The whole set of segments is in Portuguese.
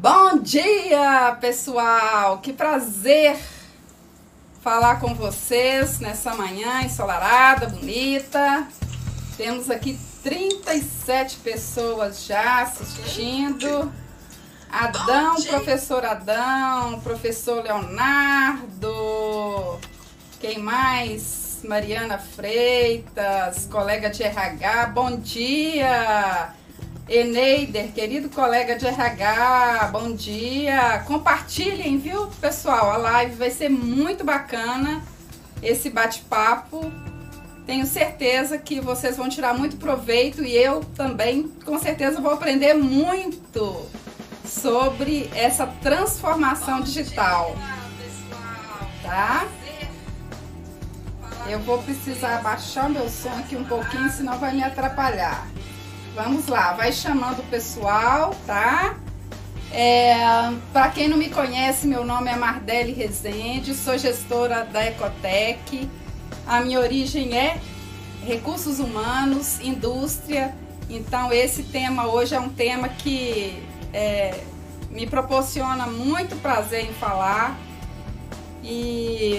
Bom dia, pessoal! Que prazer falar com vocês nessa manhã ensolarada, bonita. Temos aqui 37 pessoas já assistindo. Adão, professor Adão, professor Leonardo, quem mais? Mariana Freitas, colega de RH, bom dia! Eneider, querido colega de RH, bom dia! Compartilhem, viu, pessoal? A live vai ser muito bacana, esse bate-papo. Tenho certeza que vocês vão tirar muito proveito e eu também, com certeza, vou aprender muito sobre essa transformação digital. Tá? Eu vou precisar baixar meu som aqui um pouquinho, senão vai me atrapalhar. Vamos lá, vai chamando o pessoal, tá? É, Para quem não me conhece, meu nome é Mardele Rezende, sou gestora da Ecotec. A minha origem é recursos humanos, indústria. Então esse tema hoje é um tema que é, me proporciona muito prazer em falar. E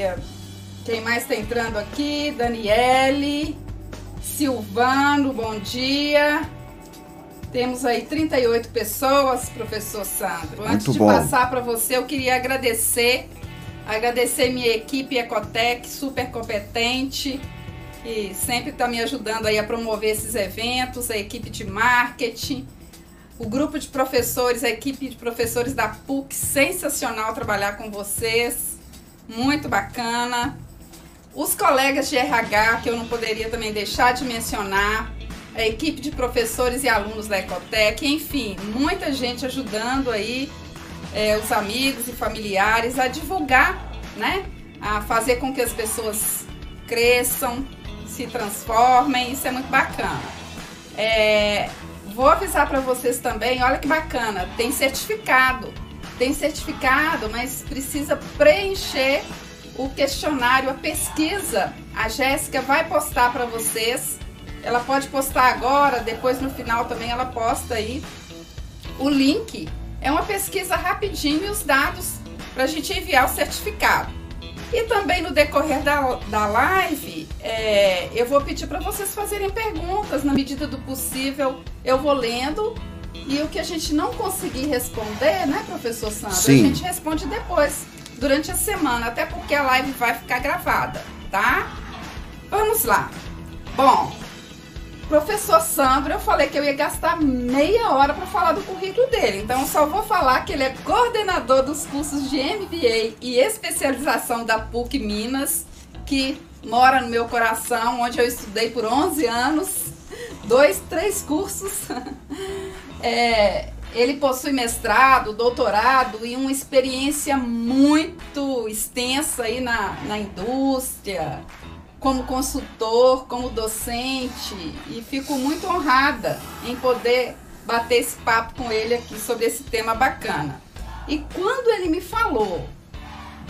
quem mais está entrando aqui? Daniele, Silvano, bom dia. Temos aí 38 pessoas, professor Sandro. Antes Muito de bom. passar para você, eu queria agradecer, agradecer minha equipe Ecotec, super competente, e sempre está me ajudando aí a promover esses eventos, a equipe de marketing, o grupo de professores, a equipe de professores da PUC, sensacional trabalhar com vocês, muito bacana. Os colegas de RH, que eu não poderia também deixar de mencionar, a equipe de professores e alunos da Ecotec, enfim, muita gente ajudando aí é, os amigos e familiares a divulgar, né? A fazer com que as pessoas cresçam, se transformem, isso é muito bacana. É, vou avisar para vocês também, olha que bacana, tem certificado, tem certificado, mas precisa preencher o questionário, a pesquisa. A Jéssica vai postar para vocês ela pode postar agora, depois no final também ela posta aí o link. É uma pesquisa rapidinho e os dados para a gente enviar o certificado. E também no decorrer da, da live, é, eu vou pedir para vocês fazerem perguntas, na medida do possível, eu vou lendo. E o que a gente não conseguir responder, né, professor Sandro? Sim. A gente responde depois, durante a semana, até porque a live vai ficar gravada, tá? Vamos lá. Bom, Professor Sandro, eu falei que eu ia gastar meia hora para falar do currículo dele. Então, só vou falar que ele é coordenador dos cursos de MBA e especialização da PUC Minas, que mora no meu coração, onde eu estudei por 11 anos, dois, três cursos. É, ele possui mestrado, doutorado e uma experiência muito extensa aí na, na indústria, como consultor, como docente e fico muito honrada em poder bater esse papo com ele aqui sobre esse tema bacana. E quando ele me falou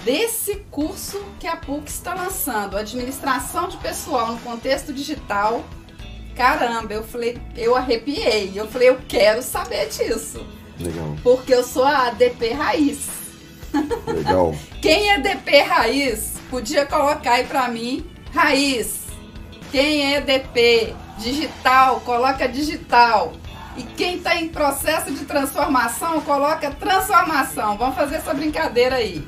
desse curso que a PUC está lançando, Administração de Pessoal no Contexto Digital, caramba, eu falei, eu arrepiei. Eu falei, eu quero saber disso. Legal. Porque eu sou a ADP raiz. Legal. Quem é DP raiz, podia colocar aí pra mim raiz. Quem é DP digital, coloca digital. E quem está em processo de transformação, coloca transformação. Vamos fazer essa brincadeira aí.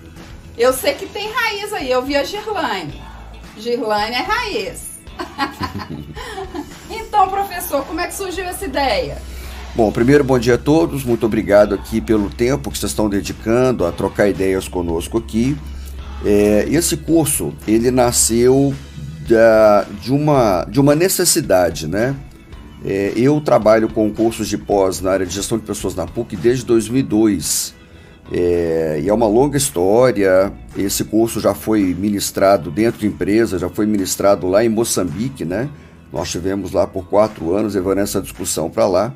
Eu sei que tem raiz aí, eu vi a Girlane. Girlane é raiz. então, professor, como é que surgiu essa ideia? Bom, primeiro, bom dia a todos. Muito obrigado aqui pelo tempo que vocês estão dedicando a trocar ideias conosco aqui. É, esse curso, ele nasceu da, de, uma, de uma necessidade, né? É, eu trabalho com cursos de pós na área de gestão de pessoas na PUC desde 2002. É, e é uma longa história. Esse curso já foi ministrado dentro de empresas, já foi ministrado lá em Moçambique, né? Nós tivemos lá por quatro anos, levando essa discussão para lá.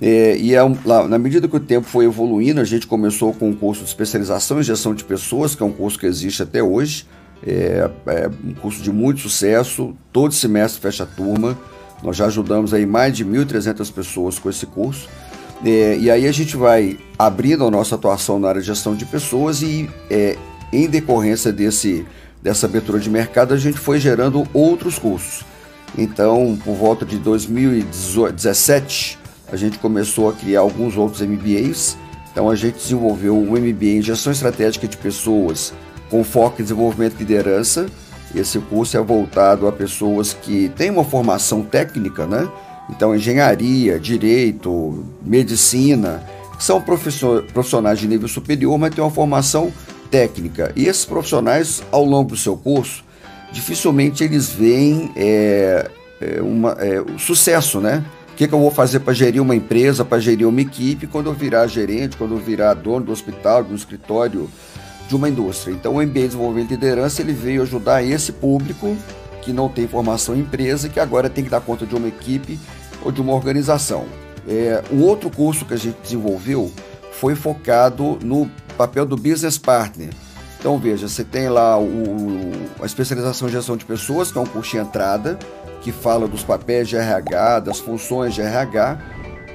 É, e é lá, na medida que o tempo foi evoluindo, a gente começou com um curso de especialização em gestão de pessoas, que é um curso que existe até hoje. É, é um curso de muito sucesso, todo semestre fecha turma. Nós já ajudamos aí mais de 1.300 pessoas com esse curso. É, e aí a gente vai abrindo a nossa atuação na área de gestão de pessoas e é, em decorrência desse, dessa abertura de mercado a gente foi gerando outros cursos. Então, por volta de 2017, a gente começou a criar alguns outros MBAs. Então, a gente desenvolveu um MBA em Gestão Estratégica de Pessoas com foco em desenvolvimento de liderança. Esse curso é voltado a pessoas que têm uma formação técnica, né? Então, engenharia, direito, medicina, são profissionais de nível superior, mas têm uma formação técnica. E esses profissionais, ao longo do seu curso, dificilmente eles veem é, é, uma, é, o sucesso, né? O que, que eu vou fazer para gerir uma empresa, para gerir uma equipe, quando eu virar gerente, quando eu virar dono do hospital, do escritório, de uma indústria. Então, o MBA de Desenvolvimento e Liderança ele veio ajudar esse público que não tem formação em empresa que agora tem que dar conta de uma equipe ou de uma organização. É, um outro curso que a gente desenvolveu foi focado no papel do business partner. Então veja, você tem lá o, a especialização em gestão de pessoas, que é um curso de entrada, que fala dos papéis de RH, das funções de RH,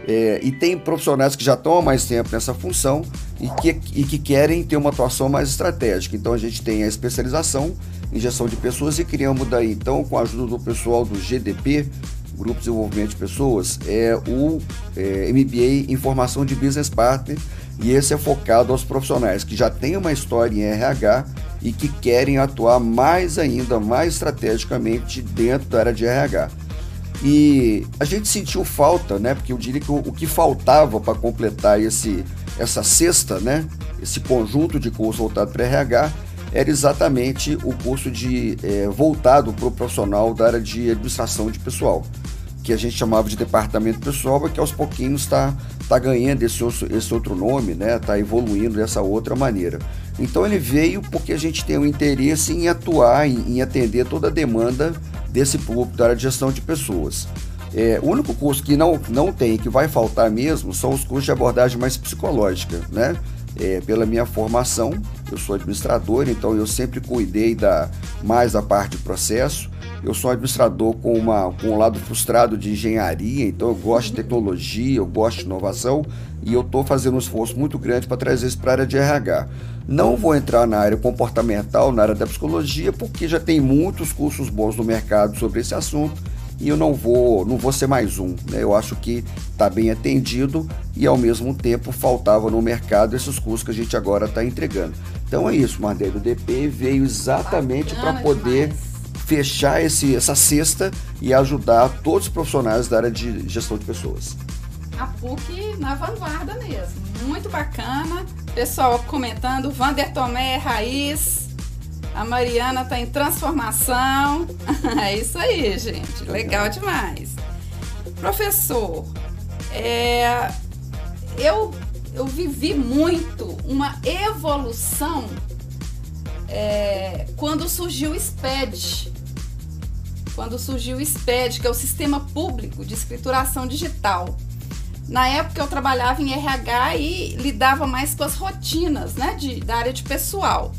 é, e tem profissionais que já estão há mais tempo nessa função e que, e que querem ter uma atuação mais estratégica. Então a gente tem a especialização em gestão de pessoas e criamos daí, então, com a ajuda do pessoal do GDP, Grupo de Desenvolvimento de Pessoas, é o é, MBA em Formação de Business Partner, e esse é focado aos profissionais que já têm uma história em RH e que querem atuar mais ainda, mais estrategicamente dentro da área de RH. E a gente sentiu falta, né? Porque eu diria que o, o que faltava para completar esse, essa cesta, né? Esse conjunto de cursos voltado para RH era exatamente o curso de é, voltado para o profissional da área de administração de pessoal, que a gente chamava de departamento pessoal, que aos pouquinhos está tá ganhando esse, esse outro nome, né? Está evoluindo dessa outra maneira. Então ele veio porque a gente tem um interesse em atuar, em, em atender toda a demanda desse público da área de gestão de pessoas. É, o único curso que não, não tem, que vai faltar mesmo, são os cursos de abordagem mais psicológica, né? É, pela minha formação, eu sou administrador, então eu sempre cuidei da, mais da parte de processo. Eu sou administrador com, uma, com um lado frustrado de engenharia, então eu gosto de tecnologia, eu gosto de inovação e eu estou fazendo um esforço muito grande para trazer isso para a área de RH. Não vou entrar na área comportamental, na área da psicologia, porque já tem muitos cursos bons no mercado sobre esse assunto e eu não vou, não vou ser mais um. Né? Eu acho que está bem atendido e ao mesmo tempo faltava no mercado esses cursos que a gente agora está entregando. Então é isso, Mardeiro. O DP veio exatamente para poder demais. fechar esse, essa cesta e ajudar todos os profissionais da área de gestão de pessoas. A PUC na vanguarda mesmo. Muito bacana. Pessoal comentando, Vander Tomé, Raiz, a Mariana está em transformação. é isso aí, gente. Legal demais. Professor, é, eu, eu vivi muito uma evolução é, quando surgiu o SPED. Quando surgiu o SPED, que é o Sistema Público de Escrituração Digital. Na época eu trabalhava em RH e lidava mais com as rotinas né, de, da área de pessoal.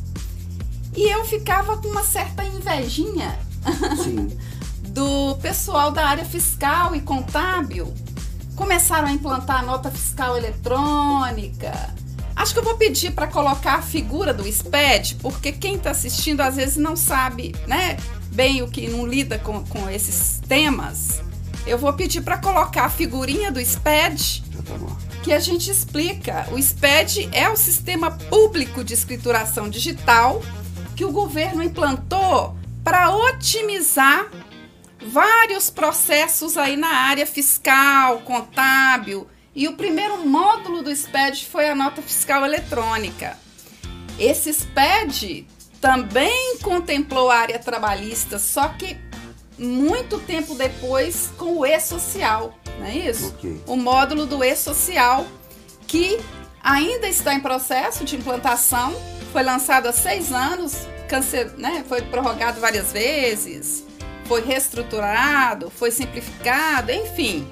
E eu ficava com uma certa invejinha do pessoal da área fiscal e contábil. Começaram a implantar a nota fiscal eletrônica. Acho que eu vou pedir para colocar a figura do SPED, porque quem está assistindo às vezes não sabe, né, bem o que não lida com, com esses temas. Eu vou pedir para colocar a figurinha do SPED, tá que a gente explica. O SPED é o Sistema Público de Escrituração Digital que o governo implantou para otimizar vários processos aí na área fiscal, contábil. E o primeiro módulo do SPED foi a nota fiscal eletrônica. Esse SPED também contemplou a área trabalhista, só que muito tempo depois com o e-social, não é isso? Okay. O módulo do e-social que ainda está em processo de implantação foi lançado há seis anos, câncer, né, foi prorrogado várias vezes, foi reestruturado, foi simplificado, enfim.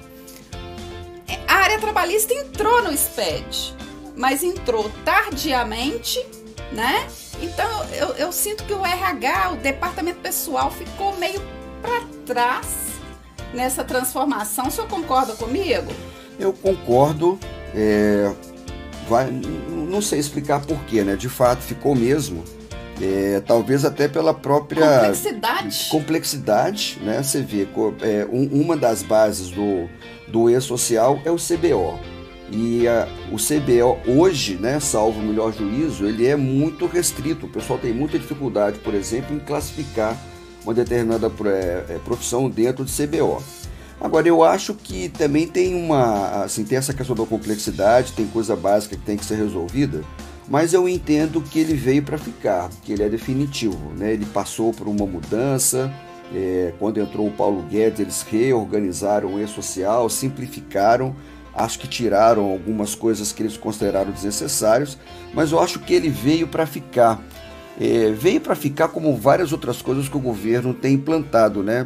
A área trabalhista entrou no SPED, mas entrou tardiamente, né? Então eu, eu sinto que o RH, o departamento pessoal, ficou meio para trás nessa transformação. O senhor concorda comigo? Eu concordo é, vai, não sei explicar porquê, né? De fato, ficou mesmo. É, talvez até pela própria complexidade. Complexidade, né? Você vê, é, um, uma das bases do, do E-Social é o CBO. E a, o CBO hoje, né, salvo o melhor juízo, ele é muito restrito. O pessoal tem muita dificuldade, por exemplo, em classificar uma determinada é, é, profissão dentro de CBO. Agora eu acho que também tem uma, assim, tem essa questão da complexidade, tem coisa básica que tem que ser resolvida, mas eu entendo que ele veio para ficar, que ele é definitivo, né? Ele passou por uma mudança. É, quando entrou o Paulo Guedes, eles reorganizaram o e-social, simplificaram acho que tiraram algumas coisas que eles consideraram desnecessárias, mas eu acho que ele veio para ficar. É, veio para ficar como várias outras coisas que o governo tem implantado, né?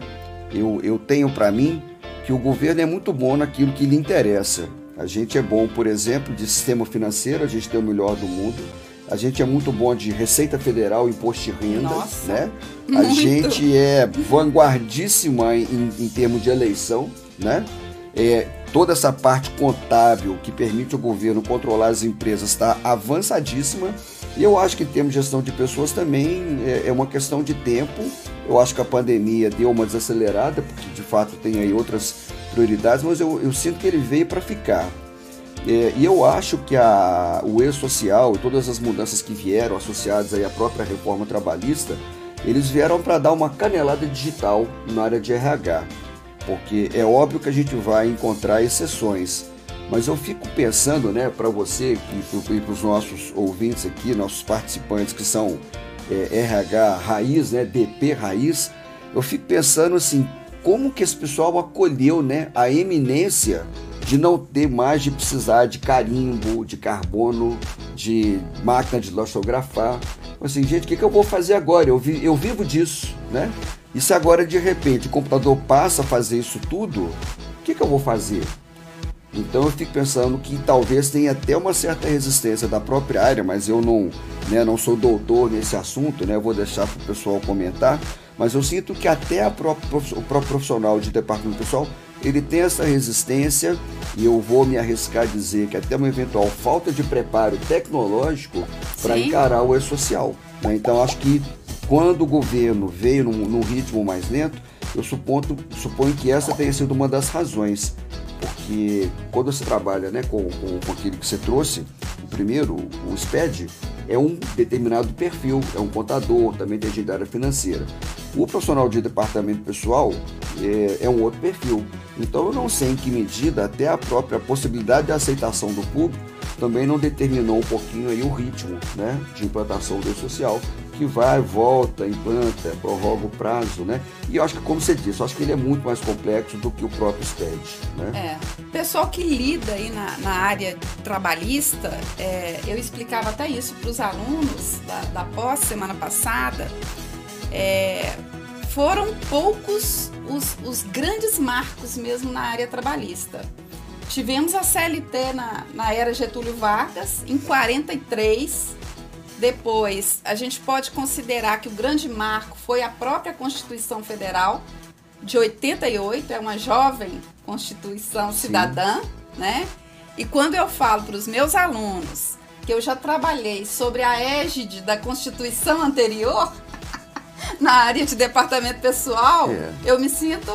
Eu, eu tenho para mim que o governo é muito bom naquilo que lhe interessa. A gente é bom, por exemplo, de sistema financeiro, a gente tem o melhor do mundo. A gente é muito bom de Receita Federal, Imposto de Renda, Nossa, né? A muito. gente é vanguardíssima em, em termos de eleição, né? É, toda essa parte contábil que permite o governo controlar as empresas está avançadíssima. E eu acho que em termos de gestão de pessoas também é, é uma questão de tempo. Eu acho que a pandemia deu uma desacelerada, porque de fato tem aí outras prioridades, mas eu, eu sinto que ele veio para ficar. É, e eu acho que a, o e-social e todas as mudanças que vieram associadas aí à própria reforma trabalhista, eles vieram para dar uma canelada digital na área de RH porque é óbvio que a gente vai encontrar exceções. Mas eu fico pensando, né, para você e para os nossos ouvintes aqui, nossos participantes que são é, RH raiz, né, DP raiz, eu fico pensando assim, como que esse pessoal acolheu, né, a eminência de não ter mais de precisar de carimbo, de carbono, de máquina de datilografar. Assim, gente, o que, que eu vou fazer agora? Eu, vi, eu vivo disso, né? E se agora de repente o computador passa a fazer isso tudo, o que, que eu vou fazer? Então eu fico pensando que talvez tenha até uma certa resistência da própria área, mas eu não, né, não sou doutor nesse assunto, né, eu vou deixar para o pessoal comentar, mas eu sinto que até própria, o próprio profissional de departamento pessoal ele tem essa resistência e eu vou me arriscar a dizer que até uma eventual falta de preparo tecnológico para encarar o e-social. Né? Então acho que quando o governo veio num, num ritmo mais lento, eu suponho, suponho que essa tenha sido uma das razões. Porque quando você trabalha né, com, com, com aquilo que você trouxe, o primeiro, o SPED, é um determinado perfil, é um contador, também tem gente da área financeira. O profissional de departamento pessoal é, é, um outro perfil. Então eu não sei em que medida até a própria possibilidade de aceitação do público também não determinou um pouquinho aí o ritmo né, de implantação do social que vai, volta, implanta, prorroga o prazo, né? E eu acho que, como você disse, eu acho que ele é muito mais complexo do que o próprio STED, né? É. Pessoal que lida aí na, na área trabalhista, é, eu explicava até isso para os alunos da, da pós semana passada, é, foram poucos os, os grandes marcos mesmo na área trabalhista. Tivemos a CLT na, na era Getúlio Vargas, em 43, depois, a gente pode considerar que o grande marco foi a própria Constituição Federal de 88, é uma jovem Constituição cidadã, Sim. né? E quando eu falo para os meus alunos que eu já trabalhei sobre a égide da Constituição anterior, na área de departamento pessoal, é. eu me sinto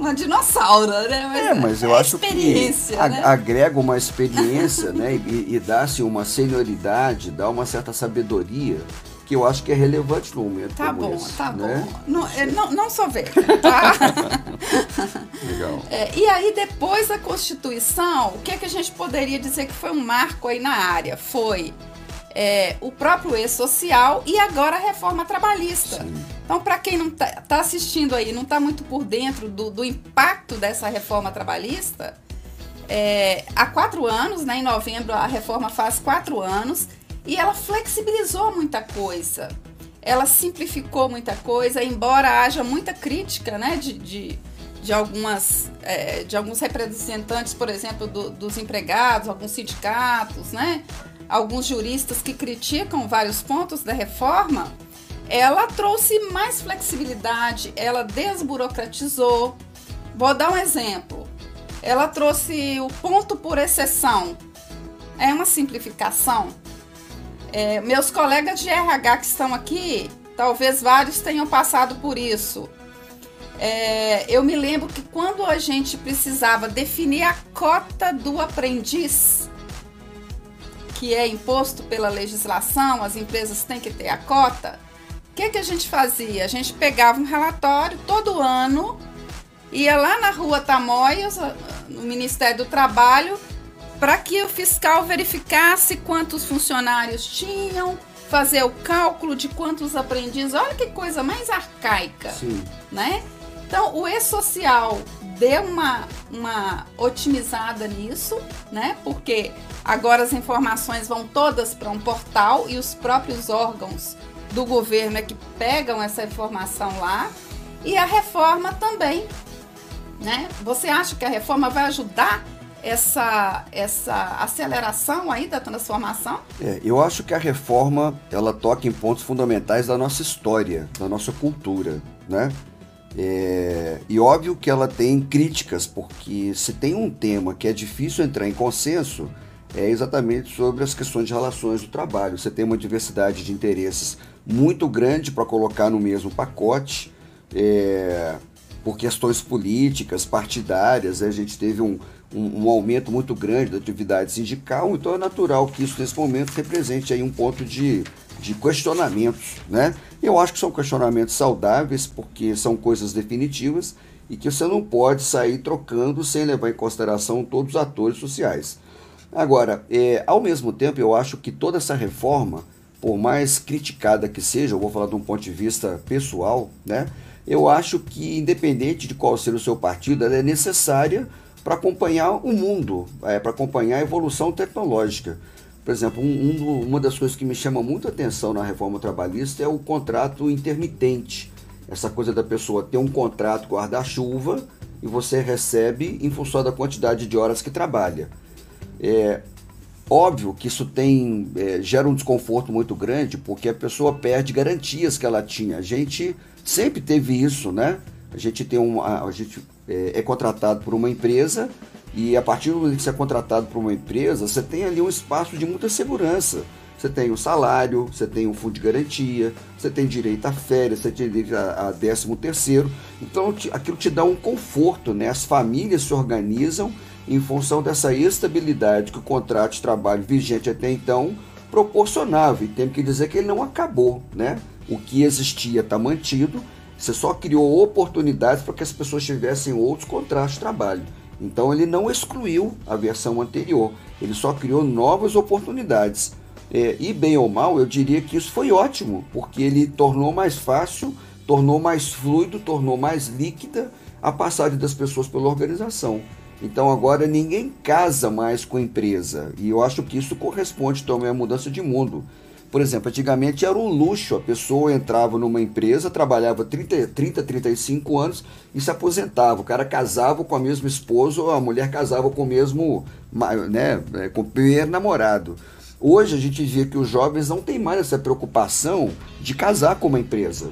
uma dinossauro, né? Mas é, mas eu é acho que né? agrega uma experiência, né? E, e dá-se uma senioridade, dá uma certa sabedoria que eu acho que é relevante no momento tá bom, esse, Tá né? bom, não, é, não, não sou velha, tá? Legal. É, e aí, depois da Constituição, o que, é que a gente poderia dizer que foi um marco aí na área? Foi é, o próprio e-social e agora a reforma trabalhista. Sim. Então, para quem não está tá assistindo aí, não está muito por dentro do, do, impacto dessa reforma trabalhista, é, há quatro anos, né, em novembro, a reforma faz quatro anos e ela flexibilizou muita coisa. Ela simplificou muita coisa, embora haja muita crítica né, de, de, de algumas, é, de alguns representantes, por exemplo, do, dos empregados, alguns sindicatos, né, alguns juristas que criticam vários pontos da reforma ela trouxe mais flexibilidade, ela desburocratizou. Vou dar um exemplo. Ela trouxe o ponto por exceção. é uma simplificação. É, meus colegas de RH que estão aqui, talvez vários tenham passado por isso. É, eu me lembro que quando a gente precisava definir a cota do aprendiz, que é imposto pela legislação, as empresas têm que ter a cota. O que, que a gente fazia? A gente pegava um relatório todo ano, ia lá na rua Tamoios, no Ministério do Trabalho, para que o fiscal verificasse quantos funcionários tinham, fazer o cálculo de quantos aprendizes. Olha que coisa mais arcaica, Sim. né? Então, o e-social deu uma, uma otimizada nisso, né? Porque agora as informações vão todas para um portal e os próprios órgãos do governo é que pegam essa informação lá. E a reforma também, né? Você acha que a reforma vai ajudar essa, essa aceleração aí da transformação? É, eu acho que a reforma ela toca em pontos fundamentais da nossa história, da nossa cultura, né? É, e óbvio que ela tem críticas, porque se tem um tema que é difícil entrar em consenso, é exatamente sobre as questões de relações do trabalho. Você tem uma diversidade de interesses muito grande para colocar no mesmo pacote, é, por questões políticas, partidárias, a gente teve um, um, um, aumento muito grande da atividade sindical, então é natural que isso nesse momento represente aí um ponto de, de questionamentos, né? Eu acho que são questionamentos saudáveis, porque são coisas definitivas e que você não pode sair trocando sem levar em consideração todos os atores sociais. Agora, é, ao mesmo tempo, eu acho que toda essa reforma, por mais criticada que seja, eu vou falar de um ponto de vista pessoal, né? Eu acho que, independente de qual seja o seu partido, ela é necessária para acompanhar o mundo, é, para acompanhar a evolução tecnológica. Por exemplo, um, um, uma das coisas que me chama muito atenção na reforma trabalhista é o contrato intermitente. Essa coisa da pessoa ter um contrato guarda-chuva e você recebe em função da quantidade de horas que trabalha. É óbvio que isso tem é, gera um desconforto muito grande porque a pessoa perde garantias que ela tinha. A gente sempre teve isso, né? A gente tem um, a, gente é, é contratado por uma empresa e a partir do momento que você é contratado por uma empresa, você tem ali um espaço de muita segurança. Você tem o salário, você tem o fundo de garantia, você tem direito a férias, você tem direito a, a décimo terceiro. Então aquilo te dá um conforto, né? As famílias se organizam em função dessa estabilidade que o contrato de trabalho vigente até então proporcionava. E tem que dizer que ele não acabou, né? O que existia está mantido você só criou oportunidades para que as pessoas tivessem outros contratos de trabalho. Então ele não excluiu a versão anterior, ele só criou novas oportunidades. É, e bem ou mal, eu diria que isso foi ótimo, porque ele tornou mais fácil, tornou mais fluido, tornou mais líquida a passagem das pessoas pela organização. Então agora ninguém casa mais com a empresa, e eu acho que isso corresponde também à mudança de mundo. Por exemplo, antigamente era um luxo, a pessoa entrava numa empresa, trabalhava 30, 30 35 anos e se aposentava. O cara casava com a mesma esposa, a mulher casava com o mesmo, né, é, com o primeiro namorado. Hoje a gente vê que os jovens não têm mais essa preocupação de casar com uma empresa.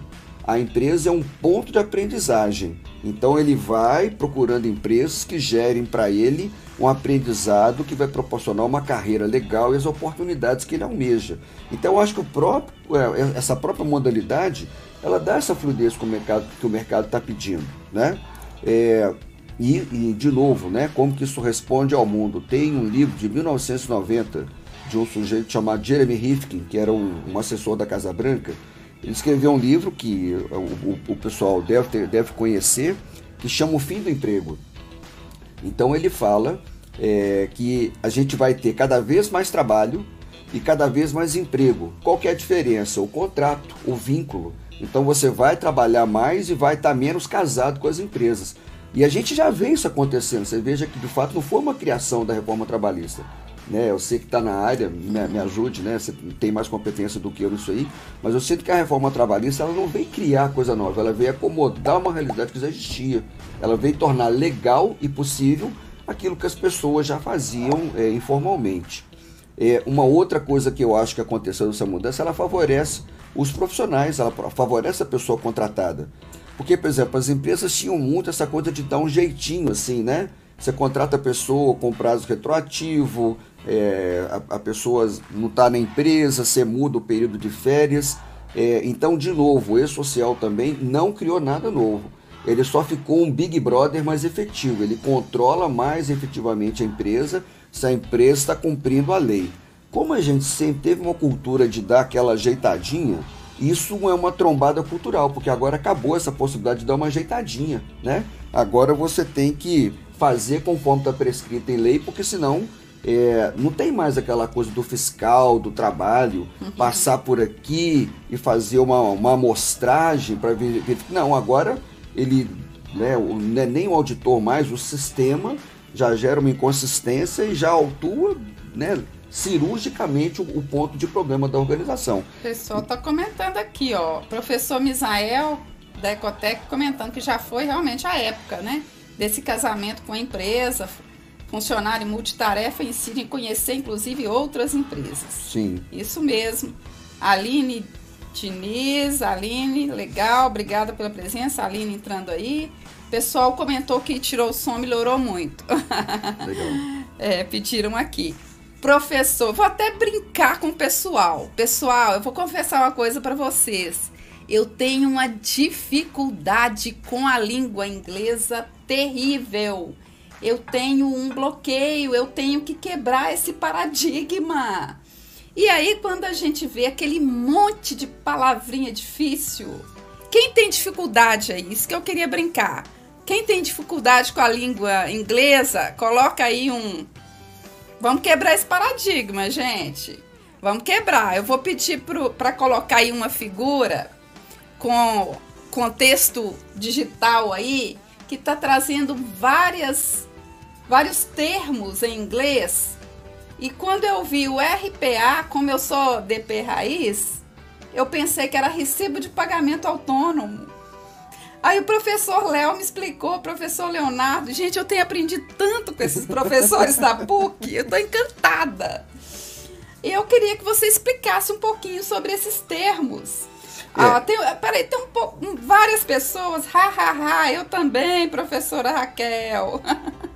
A empresa é um ponto de aprendizagem. Então ele vai procurando empresas que gerem para ele um aprendizado que vai proporcionar uma carreira legal e as oportunidades que ele almeja. Então eu acho que o próprio, é, é, essa própria modalidade ela dá essa fluidez que o mercado que o mercado está pedindo, né? É, e, e, de novo, né? Como que isso responde ao mundo? Tem um livro de 1990 de um sujeito chamado Jeremy Rifkin, que era um, um assessor da Casa Branca. Ele escreveu um livro que o, o, o pessoal deve, ter, deve conhecer, que chama O Fim do Emprego. Então ele fala é, que a gente vai ter cada vez mais trabalho e cada vez mais emprego. Qual é a diferença? O contrato, o vínculo. Então você vai trabalhar mais e vai estar menos casado com as empresas. E a gente já vê isso acontecendo. Você veja que de fato não foi uma criação da reforma trabalhista. Né, eu sei que está na área, me, me, ajude, né? Você tem mais competência do que eu nisso aí, mas eu sinto que a reforma trabalhista ela não vem criar coisa nova, ela vem acomodar uma realidade que já existia. Ela vem tornar legal e possível aquilo que as pessoas já faziam é, informalmente. É, uma outra coisa que eu acho que aconteceu nessa mudança, ela favorece os profissionais, ela favorece a pessoa contratada. Porque, por exemplo, as empresas tinham muito essa coisa de dar um jeitinho assim, né? Você contrata a pessoa com prazo retroativo, é, a, a, pessoa não está na empresa, você muda o período de férias. É, então, de novo, o E-Social também não criou nada novo. Ele só ficou um Big Brother mais efetivo. Ele controla mais efetivamente a empresa se a empresa está cumprindo a lei. Como a gente sempre teve uma cultura de dar aquela ajeitadinha, isso é uma trombada cultural, porque agora acabou essa possibilidade de dar uma ajeitadinha, né? Agora você tem que fazer conforme está prescrito em lei, porque senão é, não tem mais aquela coisa do fiscal, do trabalho, uhum. passar por aqui e fazer uma, uma amostragem para ver, ver. Não, agora ele né, não é nem o auditor mais, o sistema já gera uma inconsistência e já autua né, cirurgicamente o, ponto de problema da organização. O pessoal está comentando aqui, ó, professor Misael da Ecotec comentando que já foi realmente a época, né? Desse casamento com a empresa, funcionário multitarefa incide em conhecer inclusive outras empresas. Sim. Isso mesmo. Aline Diniz, Aline, legal, obrigada pela presença. Aline entrando aí. O pessoal comentou que tirou o som, melhorou muito. Legal. é, pediram aqui. Professor, vou até brincar com o pessoal. Pessoal, eu vou confessar uma coisa para vocês eu tenho uma dificuldade com a língua inglesa terrível. Eu tenho um bloqueio, eu tenho que quebrar esse paradigma. E aí, quando a gente vê aquele monte de palavrinha difícil, quem tem dificuldade aí? Isso que eu queria brincar. Quem tem dificuldade com a língua inglesa, coloca aí um. Vamos quebrar esse paradigma, gente. Vamos quebrar. Eu vou pedir para colocar aí uma figura com contexto digital aí que está trazendo várias vários termos em inglês. E quando eu vi o RPA, como eu sou DP raiz, eu pensei que era recibo de pagamento autônomo. Aí o professor Léo me explicou, professor Leonardo, gente, eu tenho aprendido tanto com esses professores da PUC, eu tô encantada. Eu queria que você explicasse um pouquinho sobre esses termos. É. Ah, tem, peraí, tem um várias pessoas, ha, ha, ha, eu também, professora Raquel.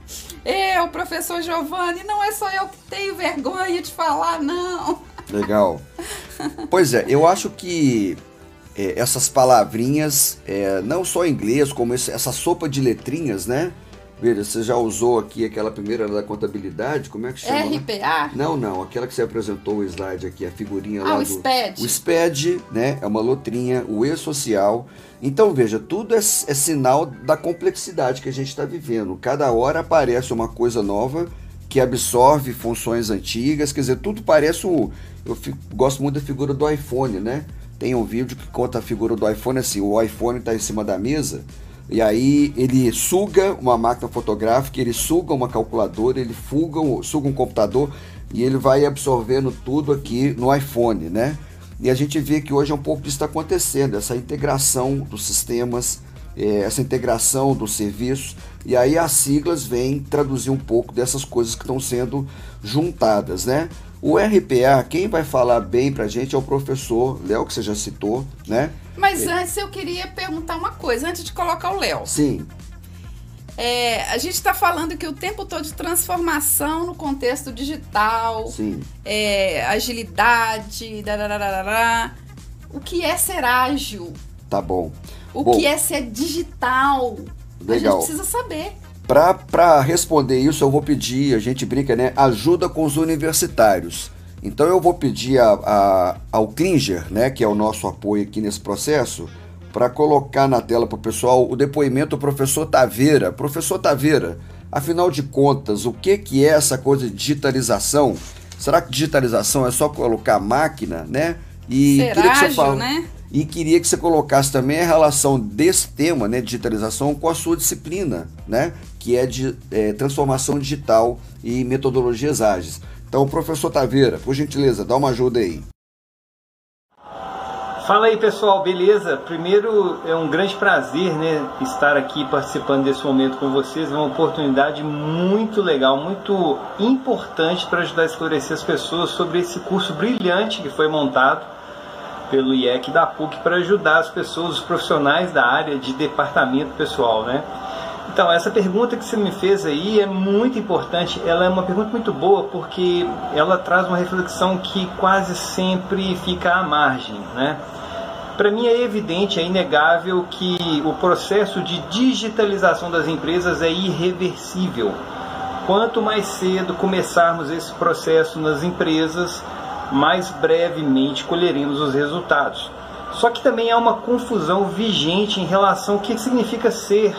eu, professor Giovanni, não é só eu que tenho vergonha de falar, não. Legal. Pois é, eu acho que é, essas palavrinhas, é, não só em inglês, como esse, essa sopa de letrinhas, né? Veja, você já usou aqui aquela primeira da contabilidade, como é que chama? RPA? Né? Não, não, aquela que você apresentou o slide aqui, a figurinha ah, lá o do... SPED. O SPED, né, é uma lotrinha, o E-Social. Então, veja, tudo é, é sinal da complexidade que a gente está vivendo. Cada hora aparece uma coisa nova que absorve funções antigas, quer dizer, tudo parece o... Eu fico, gosto muito da figura do iPhone, né? Tem um vídeo que conta a figura do iPhone assim, o iPhone está em cima da mesa e aí ele suga uma máquina fotográfica, ele suga uma calculadora, ele fuga, suga um computador e ele vai absorvendo tudo aqui no iPhone, né? E a gente vê que hoje é um pouco disso está acontecendo, essa integração dos sistemas, é, essa integração dos serviços, e aí as siglas vêm traduzir um pouco dessas coisas que estão sendo juntadas, né? O RPA, quem vai falar bem para a gente é o professor Léo, que você já citou, né? Mas antes eu queria perguntar uma coisa, antes de colocar o Léo. Sim. É, a gente está falando que o tempo todo de transformação no contexto digital, Sim. É, agilidade, darararará. o que é ser ágil? Tá bom. O bom, que é ser digital? Legal. A gente precisa saber. Para responder isso, eu vou pedir, a gente brinca, né? Ajuda com os universitários. Então eu vou pedir a, a, ao Klinger, né, que é o nosso apoio aqui nesse processo, para colocar na tela para o pessoal o depoimento do professor Taveira. Professor Taveira, afinal de contas, o que, que é essa coisa de digitalização? Será que digitalização é só colocar máquina, né? E Ser queria que você fala, né? E queria que você colocasse também a relação desse tema, né, digitalização, com a sua disciplina, né, que é de é, transformação digital e metodologias ágeis. Então, professor Taveira, por gentileza, dá uma ajuda aí. Fala aí pessoal, beleza? Primeiro é um grande prazer né, estar aqui participando desse momento com vocês. É uma oportunidade muito legal, muito importante para ajudar a esclarecer as pessoas sobre esse curso brilhante que foi montado pelo IEC da PUC para ajudar as pessoas, os profissionais da área de departamento pessoal. Né? Então, essa pergunta que você me fez aí é muito importante. Ela é uma pergunta muito boa porque ela traz uma reflexão que quase sempre fica à margem, né? Para mim é evidente, é inegável que o processo de digitalização das empresas é irreversível. Quanto mais cedo começarmos esse processo nas empresas, mais brevemente colheremos os resultados. Só que também há uma confusão vigente em relação ao que significa ser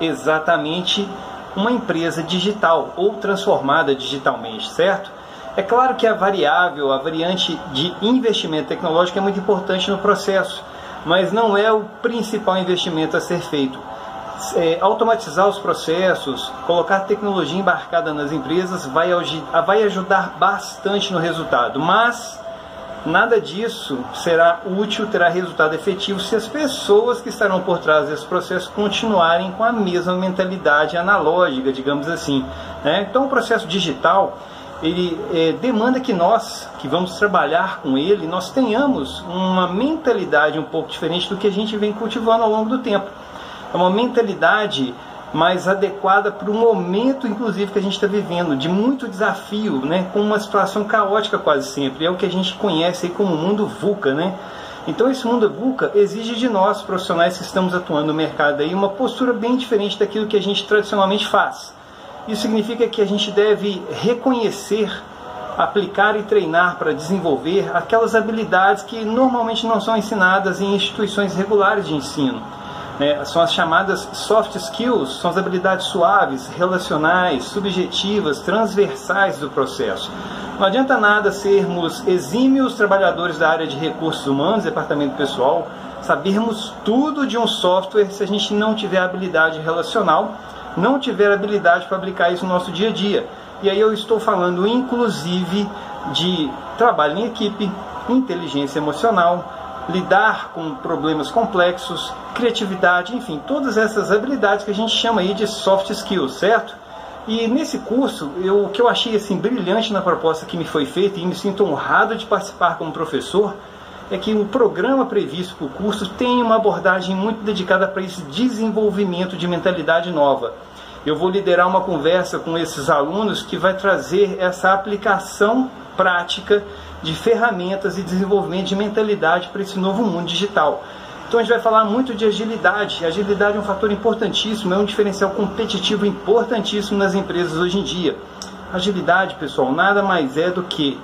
exatamente uma empresa digital ou transformada digitalmente, certo? É claro que a variável, a variante de investimento tecnológico é muito importante no processo, mas não é o principal investimento a ser feito. É, automatizar os processos, colocar tecnologia embarcada nas empresas vai, vai ajudar bastante no resultado, mas Nada disso será útil, terá resultado efetivo se as pessoas que estarão por trás desse processo continuarem com a mesma mentalidade analógica, digamos assim. Né? Então, o processo digital ele é, demanda que nós, que vamos trabalhar com ele, nós tenhamos uma mentalidade um pouco diferente do que a gente vem cultivando ao longo do tempo. É uma mentalidade mais adequada para o momento, inclusive, que a gente está vivendo, de muito desafio, né, com uma situação caótica quase sempre. É o que a gente conhece como mundo VUCA, né? Então esse mundo VUCA exige de nós, profissionais que estamos atuando no mercado, aí, uma postura bem diferente daquilo que a gente tradicionalmente faz. Isso significa que a gente deve reconhecer, aplicar e treinar para desenvolver aquelas habilidades que normalmente não são ensinadas em instituições regulares de ensino né, são as chamadas soft skills, são as habilidades suaves, relacionais, subjetivas, transversais do processo. Não adianta nada sermos exímios trabalhadores da área de recursos humanos, departamento pessoal, sabermos tudo de um software se a gente não tiver habilidade relacional, não tiver habilidade para aplicar isso no nosso dia a dia. E aí eu estou falando inclusive de trabalho em equipe, inteligência emocional, lidar com problemas complexos, criatividade, enfim, todas essas habilidades que a gente chama aí de soft skills, certo? E nesse curso, eu, o que eu achei assim brilhante na proposta que me foi feita e me sinto honrado de participar como professor é que o programa previsto para o curso tem uma abordagem muito dedicada para esse desenvolvimento de mentalidade nova. Eu vou liderar uma conversa com esses alunos que vai trazer essa aplicação prática de ferramentas e desenvolvimento de mentalidade para esse novo mundo digital. Então a gente vai falar muito de agilidade. Agilidade é um fator importantíssimo, é um diferencial competitivo importantíssimo nas empresas hoje em dia. Agilidade, pessoal, nada mais é do que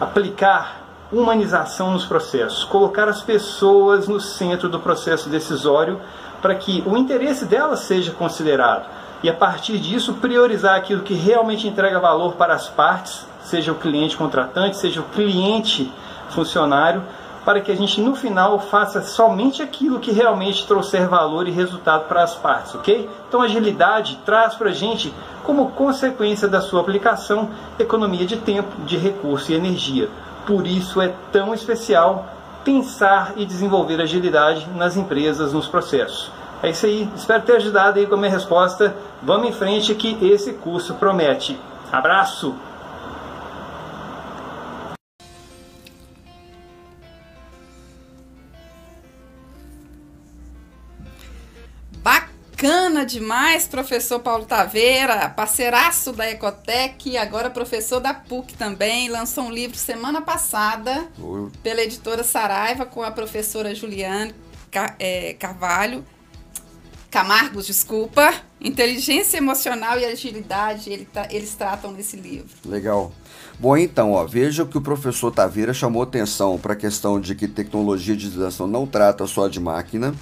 aplicar humanização nos processos, colocar as pessoas no centro do processo decisório para que o interesse delas seja considerado e a partir disso priorizar aquilo que realmente entrega valor para as partes seja o cliente contratante, seja o cliente funcionário, para que a gente no final faça somente aquilo que realmente trouxer valor e resultado para as partes, ok? Então agilidade traz para a gente, como consequência da sua aplicação, economia de tempo, de recurso e energia. Por isso é tão especial pensar e desenvolver agilidade nas empresas, nos processos. É isso aí, espero ter ajudado aí com a minha resposta. Vamos em frente que esse curso promete. Abraço! Demais, professor Paulo Taveira, parceiraço da Ecotec, agora professor da PUC também, lançou um livro semana passada pela editora Saraiva com a professora Juliane é, Carvalho, Camargos, desculpa, Inteligência Emocional e Agilidade, ele tá, eles tratam nesse livro. Legal. Bom, então, ó, veja que o professor Taveira chamou atenção para a questão de que tecnologia de digitalização não trata só de máquina,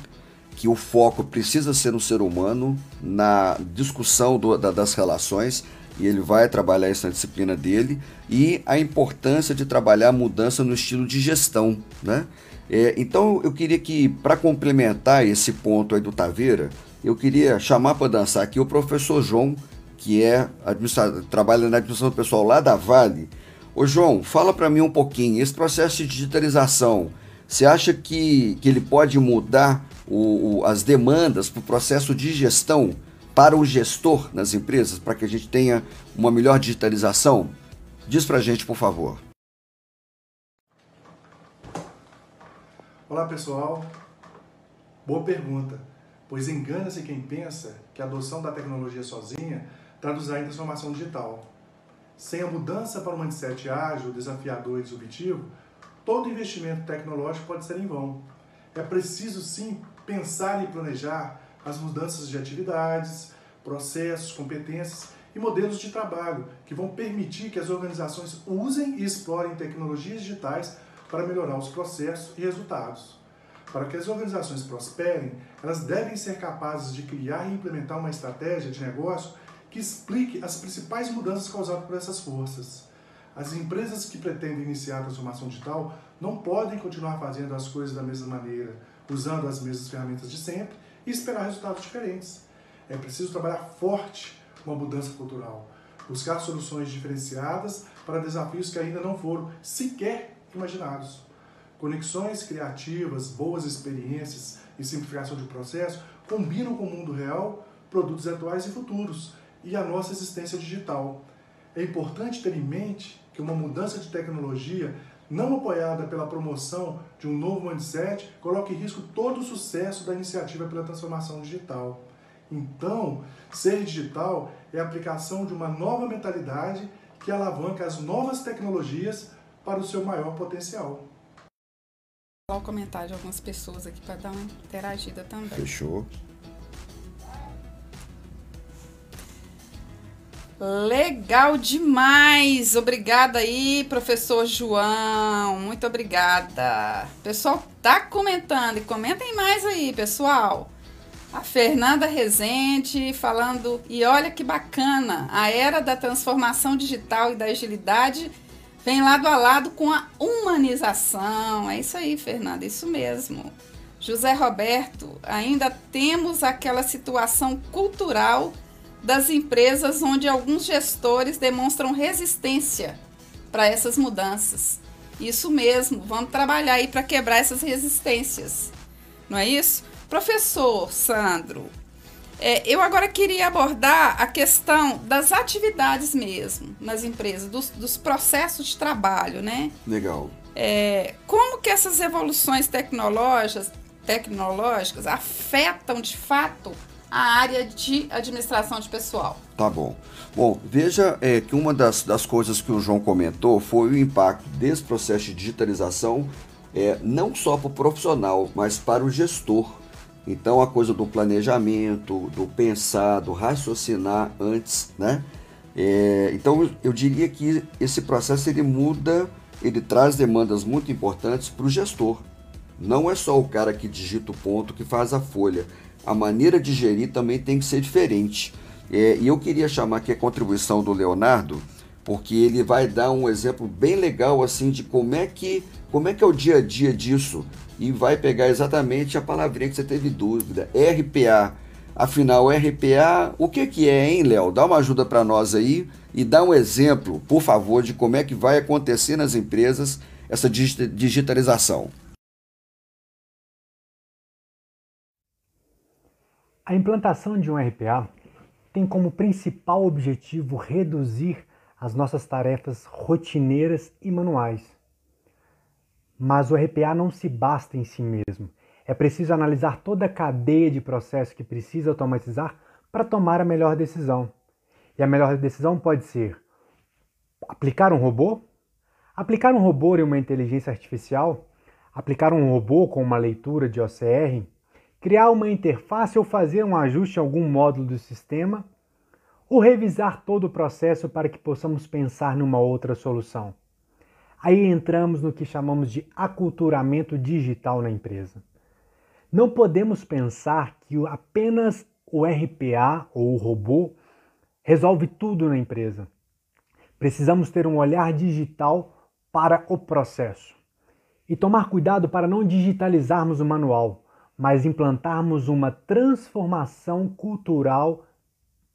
que o foco precisa ser no ser humano, na discussão do, da, das relações, e ele vai trabalhar essa disciplina dele, e a importância de trabalhar a mudança no estilo de gestão. Né? É, então eu queria que, para complementar esse ponto aí do Taveira, eu queria chamar para dançar aqui o professor João, que é trabalha na administração pessoal lá da Vale. Ô João, fala para mim um pouquinho, esse processo de digitalização, você acha que, que ele pode mudar o, o, as demandas para o processo de gestão para o gestor nas empresas, para que a gente tenha uma melhor digitalização? Diz para a gente, por favor. Olá pessoal, boa pergunta. pois engana-se quem pensa que a adoção da tecnologia sozinha traduzirá em transformação digital. Sem a mudança para um mindset ágil, desafiador e disruptivo, todo investimento tecnológico pode ser em vão. É preciso sim pensar e planejar as mudanças de atividades, processos, competências e modelos de trabalho que vão permitir que as organizações usem e explorem tecnologias digitais para melhorar os processos e resultados. Para que as organizações prosperem, elas devem ser capazes de criar e implementar uma estratégia de negócio que explique as principais mudanças causadas por essas forças. As empresas que pretendem iniciar a transformação digital não podem continuar fazendo as coisas da mesma maneira, usando as mesmas ferramentas de sempre e esperar resultados diferentes. É preciso trabalhar forte com a mudança cultural, buscar soluções diferenciadas para desafios que ainda não foram sequer imaginados. Conexões criativas, boas experiências e simplificação de processo combinam com o mundo real, produtos atuais e futuros e a nossa existência digital. É importante ter em mente que uma mudança de tecnologia não apoiada pela promoção de um novo mindset coloca em risco todo o sucesso da iniciativa pela transformação digital. Então, ser digital é a aplicação de uma nova mentalidade que alavanca as novas tecnologias para o seu maior potencial. Vou o comentário de algumas pessoas aqui para dar uma interagida também. Fechou. Legal demais! Obrigada aí, professor João. Muito obrigada. pessoal tá comentando e comentem mais aí, pessoal. A Fernanda Rezende falando, e olha que bacana, a era da transformação digital e da agilidade vem lado a lado com a humanização. É isso aí, Fernanda, isso mesmo. José Roberto, ainda temos aquela situação cultural das empresas onde alguns gestores demonstram resistência para essas mudanças. Isso mesmo, vamos trabalhar aí para quebrar essas resistências. Não é isso? Professor Sandro, é, eu agora queria abordar a questão das atividades mesmo nas empresas, dos, dos processos de trabalho, né? Legal. É, como que essas evoluções tecnológicas, tecnológicas afetam de fato a área de administração de pessoal. Tá bom. Bom, veja é, que uma das, das coisas que o João comentou foi o impacto desse processo de digitalização, é, não só para o profissional, mas para o gestor. Então, a coisa do planejamento, do pensar, do raciocinar antes, né? É, então, eu diria que esse processo ele muda, ele traz demandas muito importantes para o gestor. Não é só o cara que digita o ponto que faz a folha a maneira de gerir também tem que ser diferente. É, e eu queria chamar aqui a contribuição do Leonardo, porque ele vai dar um exemplo bem legal assim de como é que como é que é o dia a dia disso e vai pegar exatamente a palavrinha que você teve dúvida, RPA. Afinal, RPA, o que que é, hein, Léo? Dá uma ajuda para nós aí e dá um exemplo, por favor, de como é que vai acontecer nas empresas essa digitalização. A implantação de um RPA tem como principal objetivo reduzir as nossas tarefas rotineiras e manuais. Mas o RPA não se basta em si mesmo. É preciso analisar toda a cadeia de processos que precisa automatizar para tomar a melhor decisão. E a melhor decisão pode ser aplicar um robô, aplicar um robô em uma inteligência artificial, aplicar um robô com uma leitura de OCR, criar uma interface ou fazer um ajuste em algum módulo do sistema, ou revisar todo o processo para que possamos pensar numa outra solução. Aí entramos no que chamamos de aculturamento digital na empresa. Não podemos pensar que apenas o RPA ou o robô resolve tudo na empresa. Precisamos ter um olhar digital para o processo e tomar cuidado para não digitalizarmos o manual, mas implantarmos uma transformação cultural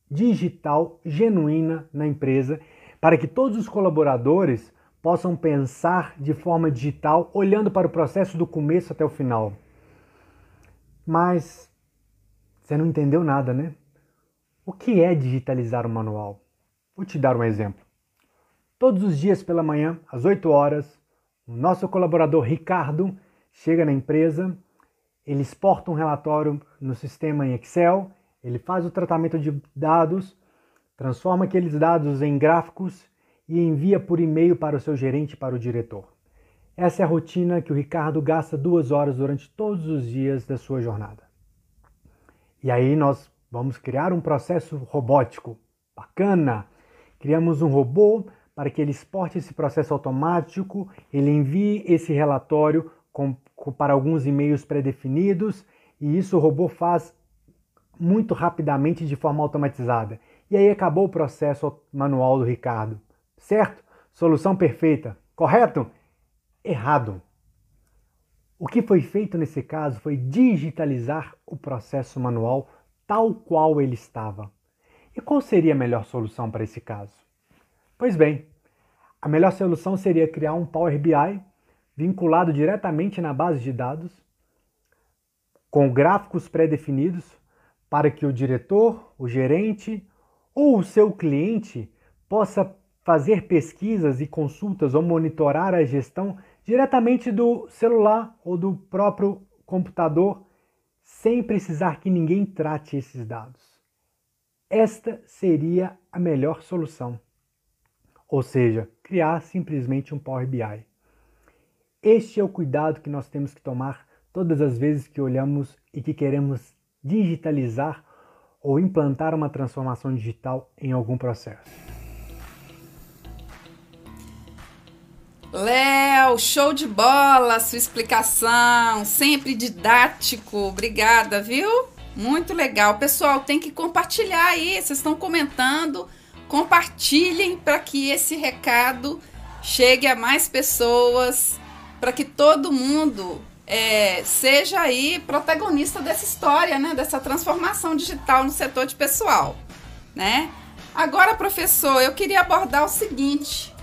digital genuína na empresa para que todos os colaboradores possam pensar de forma digital, olhando para o processo do começo até o final. Mas você não entendeu nada, né? O que é digitalizar o manual? Vou te dar um exemplo. Todos os dias pela manhã, às 8 horas, o nosso colaborador Ricardo chega na empresa ele exporta um relatório no sistema em Excel, ele faz o tratamento de dados, transforma aqueles dados em gráficos e envia por e-mail para o seu gerente, para o diretor. Essa é a rotina que o Ricardo gasta duas horas durante todos os dias da sua jornada. E aí nós vamos criar um processo robótico. Bacana! Criamos um robô para que ele exporte esse processo automático, ele envie esse relatório com, para alguns e-mails pré-definidos e isso o robô faz muito rapidamente de forma automatizada. E aí acabou o processo manual do Ricardo. Certo? Solução perfeita. Correto? Errado. O que foi feito nesse caso foi digitalizar o processo manual tal qual ele estava. E qual seria a melhor solução para esse caso? Pois bem, a melhor solução seria criar um Power BI vinculado diretamente na base de dados, com gráficos pré-definidos, para que o diretor, o gerente ou o seu cliente possa fazer pesquisas e consultas ou monitorar a gestão diretamente do celular ou do próprio computador, sem precisar que ninguém trate esses dados. Esta seria a melhor solução. Ou seja, criar simplesmente um Power BI. Este é o cuidado que nós temos que tomar todas as vezes que olhamos e que queremos digitalizar ou implantar uma transformação digital em algum processo. Léo, show de bola sua explicação, sempre didático. Obrigada, viu? Muito legal. Pessoal, tem que compartilhar aí. Vocês estão comentando. Compartilhem para que esse recado chegue a mais pessoas, para que todo mundo é, seja aí protagonista dessa história, né? Dessa transformação digital no setor de pessoal, né? Agora, professor, eu queria abordar o seguinte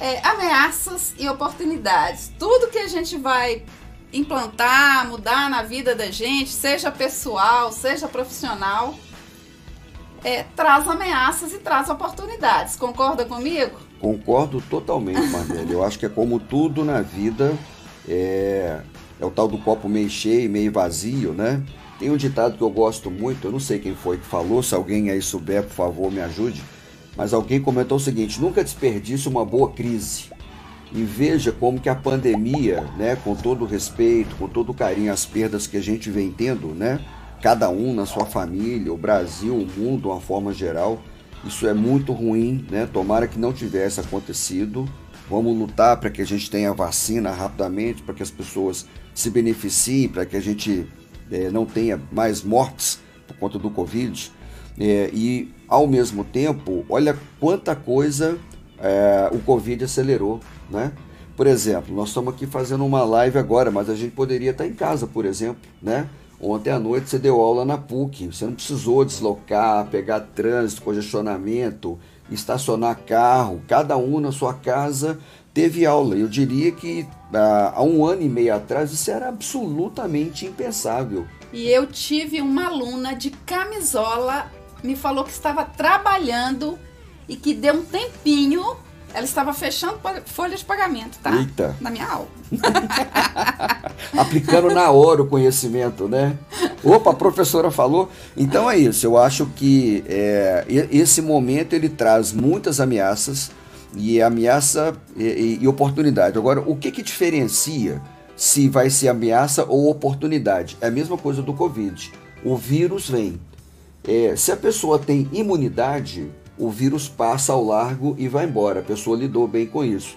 é, ameaças e oportunidades. Tudo que a gente vai implantar, mudar na vida da gente, seja pessoal, seja profissional, é, traz ameaças e traz oportunidades. Concorda comigo? Concordo totalmente, Marlene. Eu acho que é como tudo na vida, é, é o tal do copo meio cheio, meio vazio, né? Tem um ditado que eu gosto muito, eu não sei quem foi que falou, se alguém aí souber, por favor, me ajude mas alguém comentou o seguinte: nunca desperdice uma boa crise. E veja como que a pandemia, né, com todo o respeito, com todo o carinho, as perdas que a gente vem tendo, né, cada um na sua família, o Brasil, o mundo, de uma forma geral, isso é muito ruim, né? Tomara que não tivesse acontecido. Vamos lutar para que a gente tenha vacina rapidamente, para que as pessoas se beneficiem, para que a gente é, não tenha mais mortes por conta do Covid. É, e ao mesmo tempo, olha quanta coisa é, o Covid acelerou, né? Por exemplo, nós estamos aqui fazendo uma live agora, mas a gente poderia estar em casa, por exemplo, né? Ontem à noite você deu aula na PUC, você não precisou deslocar, pegar trânsito, congestionamento, estacionar carro, cada um na sua casa teve aula. Eu diria que ah, há um ano e meio atrás isso era absolutamente impensável. E eu tive uma aluna de camisola me falou que estava trabalhando e que deu um tempinho. Ela estava fechando folha de pagamento, tá? Eita. Na minha aula. Aplicando na hora o conhecimento, né? Opa, a professora falou. Então é isso. Eu acho que é, esse momento ele traz muitas ameaças e ameaça e, e oportunidade. Agora, o que que diferencia se vai ser ameaça ou oportunidade? É a mesma coisa do Covid. O vírus vem, é, se a pessoa tem imunidade, o vírus passa ao largo e vai embora. A pessoa lidou bem com isso.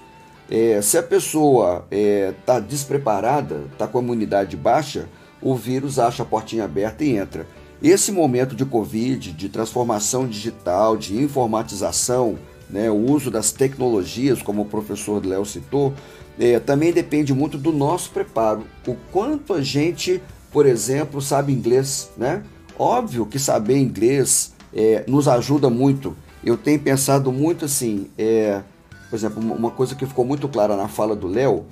É, se a pessoa está é, tá despreparada, está com a imunidade baixa, o vírus acha a portinha aberta e entra. Esse momento de Covid, de transformação digital, de informatização, né, o uso das tecnologias, como o professor Léo citou, é, também depende muito do nosso preparo. O quanto a gente, por exemplo, sabe inglês, né? Óbvio que saber inglês é, nos ajuda muito. Eu tenho pensado muito assim, é, por exemplo, uma coisa que ficou muito clara na fala do Léo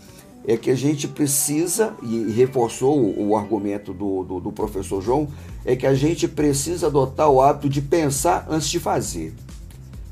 é que a gente precisa, e reforçou o, argumento do, do, do, professor João, é que a gente precisa adotar o hábito de pensar antes de fazer.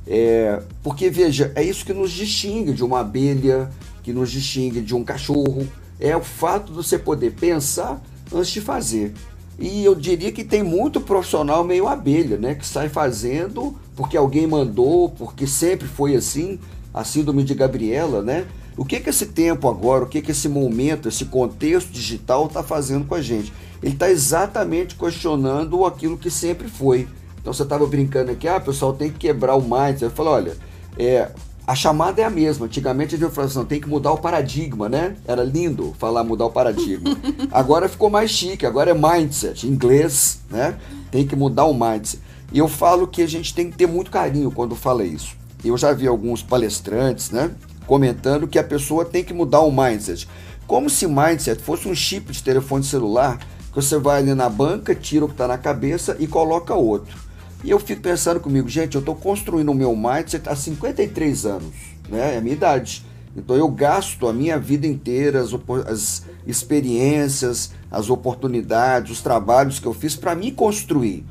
É, porque, veja, é isso que nos distingue de uma abelha, que nos distingue de um cachorro, é o fato de você poder pensar antes de fazer. E eu diria que tem muito profissional meio abelha, né? Que sai fazendo porque alguém mandou, porque sempre foi assim, a síndrome de Gabriela, né? O que que esse tempo agora, o que que esse momento, esse contexto digital está fazendo com a gente? Ele está exatamente questionando aquilo que sempre foi. Então você estava brincando aqui, ah, pessoal tem que quebrar o mindset. Eu falo, olha, é, a chamada é a mesma. Antigamente a gente falava assim, tem que mudar o paradigma, né? Era lindo falar mudar o paradigma. agora ficou mais chique, agora é mindset, em inglês, né? Tem que mudar o mindset. E eu falo que a gente tem que ter muito carinho quando fala isso. Eu já vi alguns palestrantes, né? Comentando que a pessoa tem que mudar o mindset. Como se mindset fosse um chip de telefone celular que você vai ali na banca, tira o que está na cabeça e coloca outro. E eu fico pensando comigo, gente, eu estou construindo o meu mindset há 53 anos, né? É a minha idade. Então eu gasto a minha vida inteira, as, as experiências, as oportunidades, os trabalhos que eu fiz para me construir.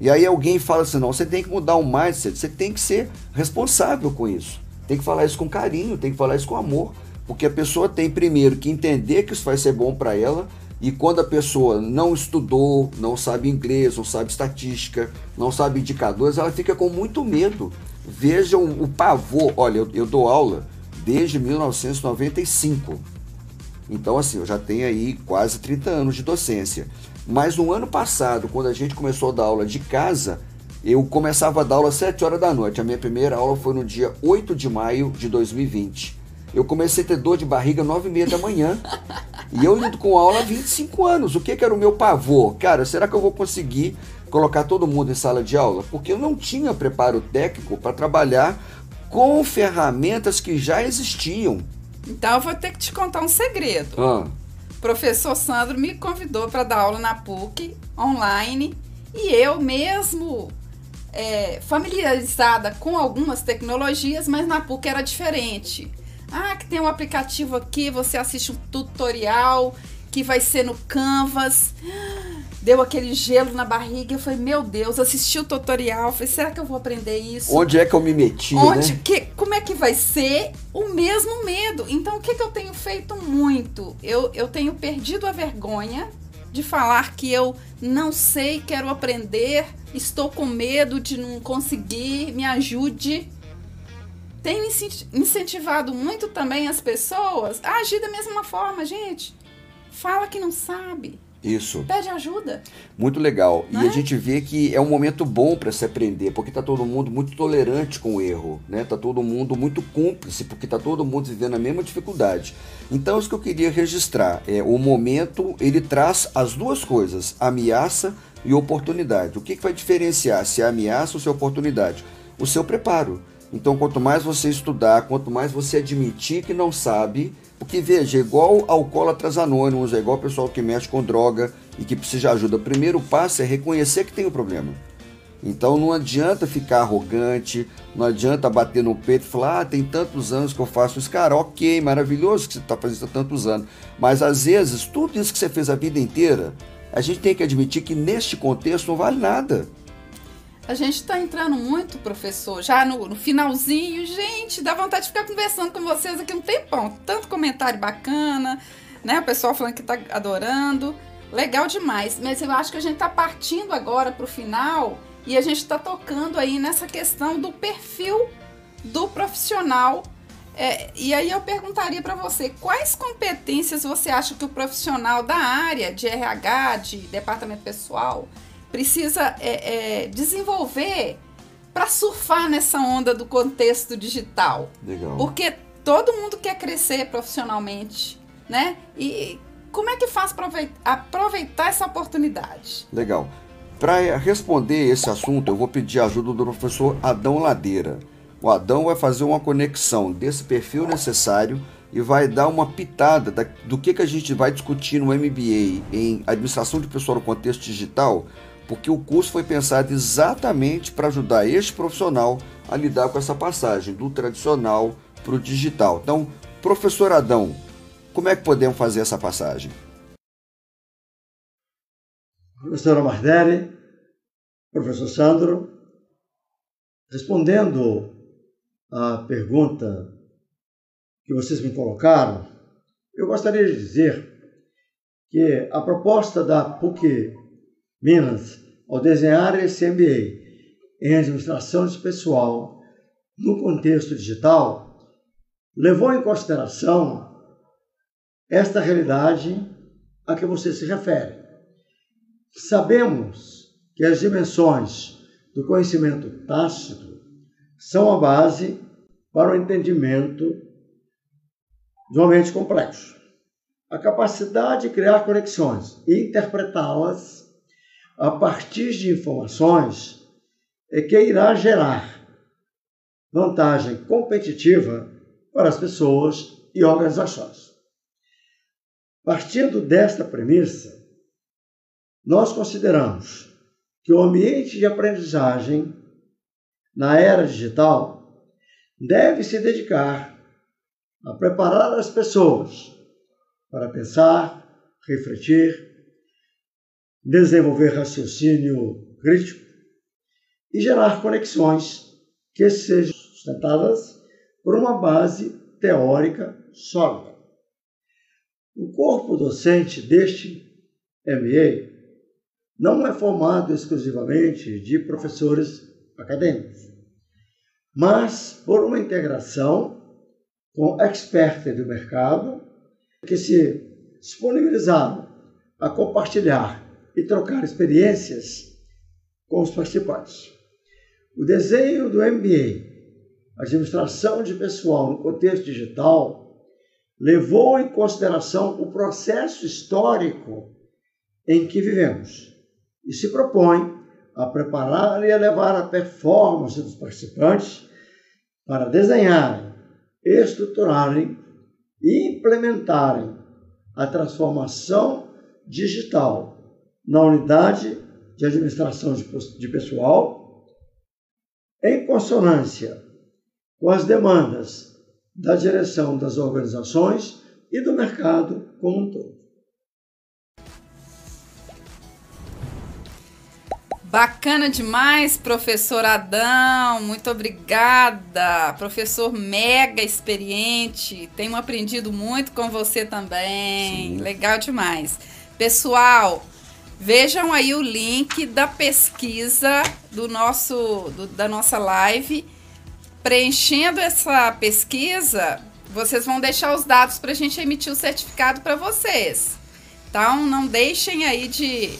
E aí alguém fala assim, não, você tem que mudar o mindset, você tem que ser responsável com isso. Tem que falar isso com carinho, tem que falar isso com amor. Porque a pessoa tem primeiro que entender que isso vai ser bom para ela, e quando a pessoa não estudou, não sabe inglês, não sabe estatística, não sabe indicadores, ela fica com muito medo. Vejam o pavor. Olha, eu, eu dou aula desde 1995. Então, assim, eu já tenho aí quase 30 anos de docência. Mas no ano passado, quando a gente começou a dar aula de casa, eu começava a dar aula às 7 horas da noite. A minha primeira aula foi no dia 8 de maio de 2020. Eu comecei a ter dor de barriga às 9 e meia da manhã. E eu lido com aula há 25 anos. O que, que era o meu pavor? Cara, será que eu vou conseguir colocar todo mundo em sala de aula? Porque eu não tinha preparo técnico para trabalhar com ferramentas que já existiam. Então eu vou ter que te contar um segredo. Ah. O professor Sandro me convidou para dar aula na PUC online e eu mesmo é, familiarizada com algumas tecnologias, mas na PUC era diferente. Ah, que tem um aplicativo aqui, você assiste um tutorial que vai ser no Canvas. Deu aquele gelo na barriga. Eu falei, meu Deus, assisti o tutorial. falei, será que eu vou aprender isso? Onde é que eu me meti? Onde, né? que, como é que vai ser? O mesmo medo. Então, o que, que eu tenho feito muito? Eu, eu tenho perdido a vergonha de falar que eu não sei, quero aprender, estou com medo de não conseguir, me ajude tenho incentivado muito também as pessoas a agir da mesma forma, gente. Fala que não sabe. Isso. Pede ajuda. Muito legal. Não e é? a gente vê que é um momento bom para se aprender, porque tá todo mundo muito tolerante com o erro, né? Tá todo mundo muito cúmplice, porque tá todo mundo vivendo a mesma dificuldade. Então, isso que eu queria registrar é o momento, ele traz as duas coisas, ameaça e oportunidade. O que, que vai diferenciar se é ameaça ou se é oportunidade? O seu preparo. Então, quanto mais você estudar, quanto mais você admitir que não sabe, porque veja, é igual alcoólatras anônimos, é igual pessoal que mexe com droga e que precisa de ajuda. O primeiro passo é reconhecer que tem o um problema. Então não adianta ficar arrogante, não adianta bater no peito e falar, ah, tem tantos anos que eu faço isso. Cara, ok, maravilhoso que você está fazendo isso há tantos anos. Mas às vezes, tudo isso que você fez a vida inteira, a gente tem que admitir que neste contexto não vale nada. A gente está entrando muito, professor, já no, no, finalzinho. Gente, dá vontade de ficar conversando com vocês aqui um tempão. Tanto comentário bacana, né? O pessoal falando que está adorando. Legal demais. Mas eu acho que a gente está partindo agora para o final e a gente está tocando aí nessa questão do perfil do profissional. É, e aí eu perguntaria para você, quais competências você acha que o profissional da área de RH, de departamento pessoal, precisa é, é, desenvolver para surfar nessa onda do contexto digital. Legal. Porque todo mundo quer crescer profissionalmente, né? E como é que faz para aproveitar essa oportunidade? Legal. Para responder esse assunto, eu vou pedir a ajuda do professor Adão Ladeira. O Adão vai fazer uma conexão desse perfil necessário e vai dar uma pitada da, do que, que a gente vai discutir no MBA em Administração de Pessoal no Contexto Digital porque o curso foi pensado exatamente para ajudar este profissional a lidar com essa passagem do tradicional para o digital. Então, professor Adão, como é que podemos fazer essa passagem? Professora Mardelli, professor Sandro, respondendo à pergunta que vocês me colocaram, eu gostaria de dizer que a proposta da PUC Minas ao desenhar esse MBA em administração de pessoal no contexto digital levou em consideração esta realidade a que você se refere. Sabemos que as dimensões do conhecimento tácito são a base para o entendimento de uma mente complexo. A capacidade de criar conexões e interpretá-las a partir de informações é que irá gerar vantagem competitiva para as pessoas e organizações. Partindo desta premissa, nós consideramos que o ambiente de aprendizagem na era digital deve se dedicar a preparar as pessoas para pensar, refletir, desenvolver raciocínio crítico e gerar conexões que sejam sustentadas por uma base teórica sólida. O corpo docente deste MA não é formado exclusivamente de professores acadêmicos, mas por uma integração com experts do mercado que se disponibilizaram a compartilhar e trocar experiências com os participantes. O desenho do MBA, Administração de Pessoal no Contexto Digital, levou em consideração o processo histórico em que vivemos e se propõe a preparar e elevar a performance dos participantes para desenharem, estruturarem e implementarem a transformação digital na unidade de administração de pessoal em consonância com as demandas da direção das organizações e do mercado como um todo. Bacana demais, professor Adão. Muito obrigada. Professor mega experiente. Tenho aprendido muito com você também. Sim. Legal demais. Pessoal, vejam aí o link da pesquisa do nosso do, da nossa live. Preenchendo essa pesquisa, vocês vão deixar os dados para a gente emitir o certificado para vocês. Então, não deixem aí de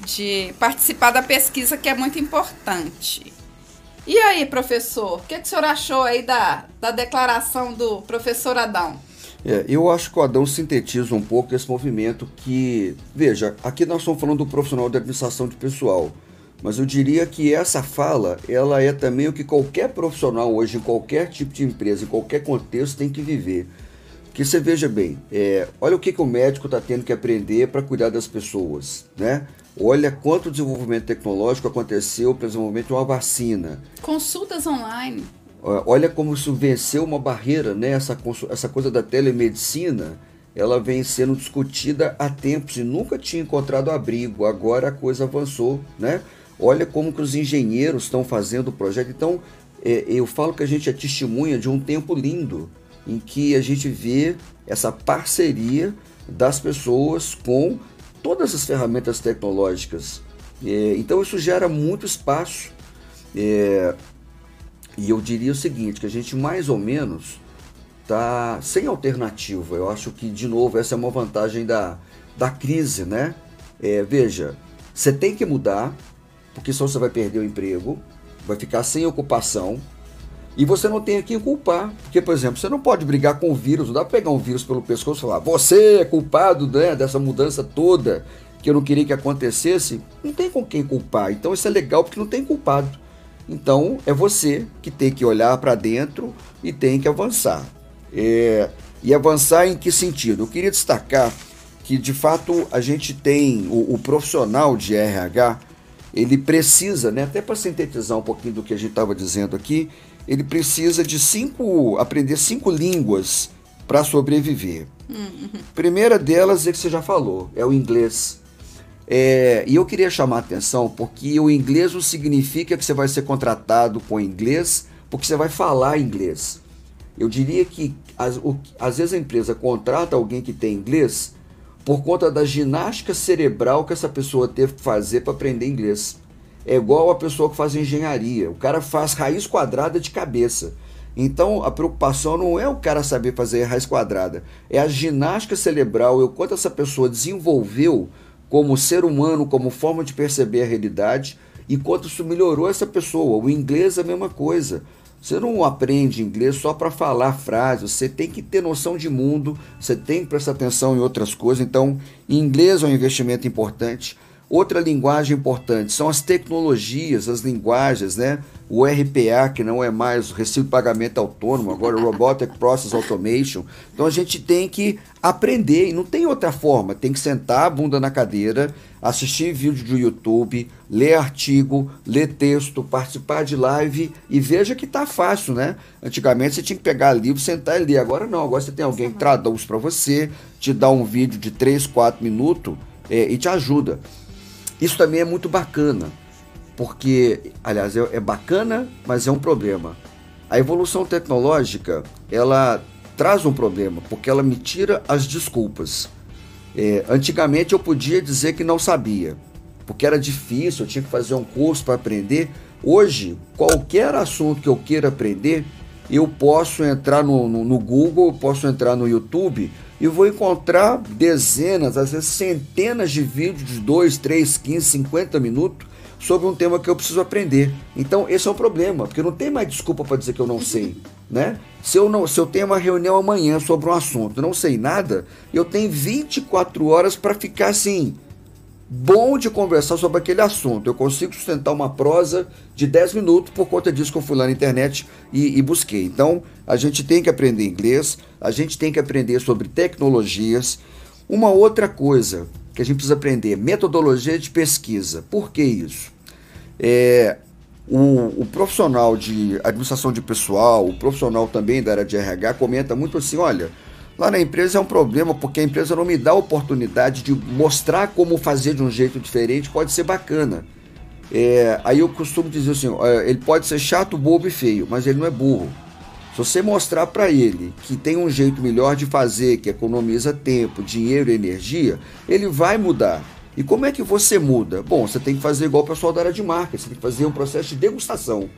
de participar da pesquisa, que é muito importante. E aí, professor, o que, que o senhor achou aí da, da declaração do professor Adão? É, eu acho que o Adão sintetiza um pouco esse movimento que, veja, aqui nós estamos falando do profissional de administração de pessoal, mas eu diria que essa fala, ela é também o que qualquer profissional hoje, em qualquer tipo de empresa, em qualquer contexto, tem que viver. Que você veja bem, é, olha o que, que o médico está tendo que aprender para cuidar das pessoas, né? Olha quanto desenvolvimento tecnológico aconteceu para desenvolvimento de uma vacina. Consultas online. Olha como isso venceu uma barreira, né? Essa, essa coisa da telemedicina, ela vem sendo discutida há tempos e nunca tinha encontrado abrigo. Agora a coisa avançou, né? Olha como que os engenheiros estão fazendo o projeto. Então, é, eu falo que a gente é testemunha de um tempo lindo em que a gente vê essa parceria das pessoas com todas as ferramentas tecnológicas. É, então isso gera muito espaço. É, e eu diria o seguinte, que a gente mais ou menos está sem alternativa. Eu acho que, de novo, essa é uma vantagem da, da crise, né? É, veja, você tem que mudar, porque senão você vai perder o emprego, vai ficar sem ocupação, e você não tem quem culpar. Porque, por exemplo, você não pode brigar com o vírus, não dá para pegar um vírus pelo pescoço e falar, você é culpado né, dessa mudança toda que eu não queria que acontecesse. Não tem com quem culpar. Então isso é legal porque não tem culpado. Então é você que tem que olhar para dentro e tem que avançar. É, e avançar em que sentido? Eu queria destacar que de fato a gente tem o, o profissional de RH, ele precisa, né, até para sintetizar um pouquinho do que a gente estava dizendo aqui, ele precisa de cinco, aprender cinco línguas para sobreviver. Uhum. Primeira delas é que você já falou, é o inglês. É, e eu queria chamar a atenção porque o inglês não significa que você vai ser contratado com inglês porque você vai falar inglês. Eu diria que às, o, às vezes a empresa contrata alguém que tem inglês por conta da ginástica cerebral que essa pessoa teve que fazer para aprender inglês. É igual a pessoa que faz engenharia. O cara faz raiz quadrada de cabeça. Então a preocupação não é o cara saber fazer raiz quadrada, é a ginástica cerebral, o quanto essa pessoa desenvolveu como ser humano, como forma de perceber a realidade e quanto isso melhorou essa pessoa. O inglês é a mesma coisa. Você não aprende inglês só para falar frases, você tem que ter noção de mundo, você tem que prestar atenção em outras coisas. Então, inglês é um investimento importante. Outra linguagem importante são as tecnologias, as linguagens, né? O RPA, que não é mais o recibo de pagamento autônomo, agora o Robotic Process Automation. Então a gente tem que aprender e não tem outra forma. Tem que sentar a bunda na cadeira, assistir vídeo do YouTube, ler artigo, ler texto, participar de live e veja que tá fácil, né? Antigamente você tinha que pegar livro, sentar e ler. Agora não, agora você tem alguém que traduz para você, te dá um vídeo de 3, 4 minutos é, e te ajuda. Isso também é muito bacana, porque, aliás, é, é bacana, mas é um problema. A evolução tecnológica, ela traz um problema, porque ela me tira as desculpas. É, antigamente eu podia dizer que não sabia, porque era difícil, eu tinha que fazer um curso para aprender. Hoje, qualquer assunto que eu queira aprender, eu posso entrar no, no, no Google, posso entrar no YouTube e vou encontrar dezenas, às vezes centenas de vídeos de 2, 3, 15, 50 minutos sobre um tema que eu preciso aprender. Então, esse é o problema, porque não tem mais desculpa para dizer que eu não sei, né? Se eu não, se eu tenho uma reunião amanhã sobre um assunto, não sei nada, eu tenho 24 horas para ficar assim, bom de conversar sobre aquele assunto. Eu consigo sustentar uma prosa de 10 minutos por conta disso que eu fui lá na internet e, e, busquei. Então, a gente tem que aprender inglês, a gente tem que aprender sobre tecnologias. Uma outra coisa que a gente precisa aprender, metodologia de pesquisa. Por que isso? É, o, o profissional de administração de pessoal, o profissional também da área de RH comenta muito assim, olha, Lá na empresa é um problema porque a empresa não me dá a oportunidade de mostrar como fazer de um jeito diferente, pode ser bacana. É, aí eu costumo dizer assim: ele pode ser chato, bobo e feio, mas ele não é burro. Se você mostrar para ele que tem um jeito melhor de fazer, que economiza tempo, dinheiro e energia, ele vai mudar. E como é que você muda? Bom, você tem que fazer igual o pessoal da área de marketing, você tem que fazer um processo de degustação.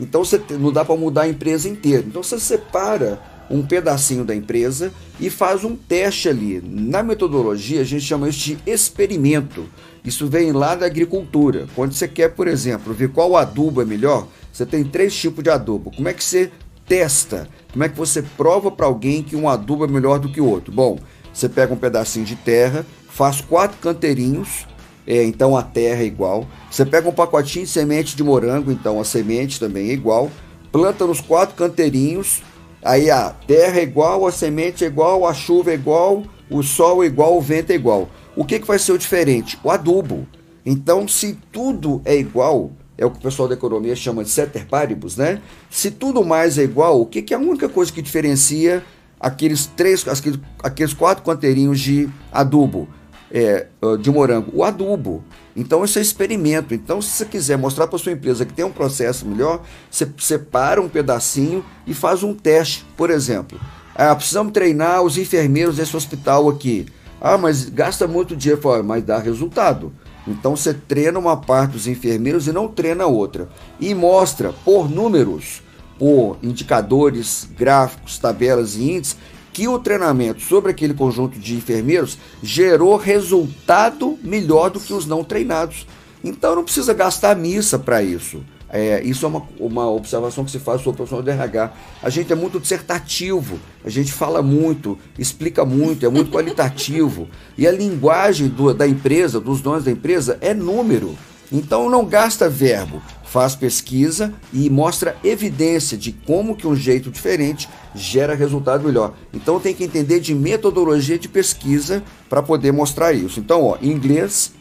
Então você não dá para mudar a empresa inteira. Então você separa um pedacinho da empresa e faz um teste ali. Na metodologia, a gente chama isso de experimento. Isso vem lá da agricultura. Quando você quer, por exemplo, ver qual adubo é melhor, você tem três tipos de adubo. Como é que você testa? Como é que você prova para alguém que um adubo é melhor do que o outro? Bom, você pega um pedacinho de terra, faz quatro canteirinhos, é, então a terra é igual. Você pega um pacotinho de semente de morango, então a semente também é igual. Planta nos quatro canteirinhos, Aí a terra é igual, a semente é igual, a chuva é igual, o sol é igual, o vento é igual. O que, que vai ser o diferente? O adubo. Então, se tudo é igual, é o que o pessoal da economia chama de ceter paribus, né? Se tudo mais é igual, o que, que é a única coisa que diferencia aqueles três, aqueles, aqueles quatro canteirinhos de adubo? é, de morango, o adubo. Então isso é experimento. Então se você quiser mostrar para sua empresa que tem um processo melhor, você separa um pedacinho e faz um teste. Por exemplo, ah, precisamos treinar os enfermeiros desse hospital aqui. Ah, mas gasta muito dinheiro, mas dá resultado. Então você treina uma parte dos enfermeiros e não treina outra. E mostra por números, por indicadores, gráficos, tabelas e índices que o treinamento sobre aquele conjunto de enfermeiros gerou resultado melhor do que os não treinados. Então não precisa gastar missa para isso. É, isso é uma, uma observação que se faz sobre o profissional de RH. A gente é muito dissertativo, a gente fala muito, explica muito, é muito qualitativo. E a linguagem do, da empresa, dos donos da empresa, é número. Então não gasta verbo, faz pesquisa e mostra evidência de como que um jeito diferente gera resultado melhor. Então tem que entender de metodologia de pesquisa para poder mostrar isso. Então, ó, inglês,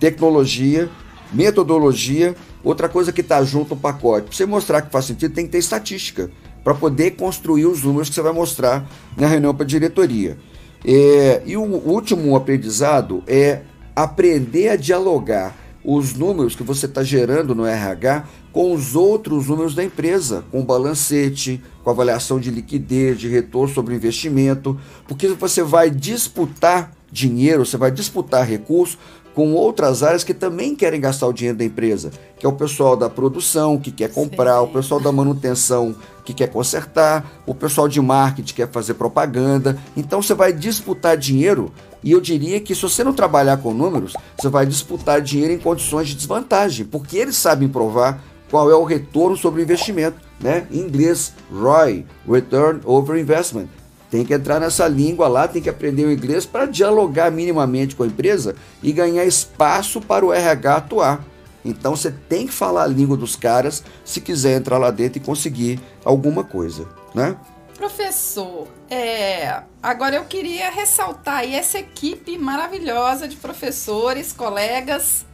tecnologia, metodologia, outra coisa que está junto no pacote. Para você mostrar que faz sentido, tem que ter estatística para poder construir os números que você vai mostrar na reunião para a diretoria. É, e o último aprendizado é aprender a dialogar os números que você está gerando no RH com os outros números da empresa, com o balancete, com avaliação de liquidez, de retorno sobre investimento, porque você vai disputar dinheiro, você vai disputar recursos com outras áreas que também querem gastar o dinheiro da empresa, que é o pessoal da produção que quer comprar, Sim. o pessoal da manutenção que quer consertar, o pessoal de marketing quer fazer propaganda. Então você vai disputar dinheiro e eu diria que se você não trabalhar com números, você vai disputar dinheiro em condições de desvantagem, porque eles sabem provar qual é o retorno sobre o investimento, né? Em inglês, ROI, Return Over Investment. Tem que entrar nessa língua lá, tem que aprender o inglês para dialogar minimamente com a empresa e ganhar espaço para o RH atuar. Então você tem que falar a língua dos caras se quiser entrar lá dentro e conseguir alguma coisa, né? Professor, é, agora eu queria ressaltar aí essa equipe maravilhosa de professores, colegas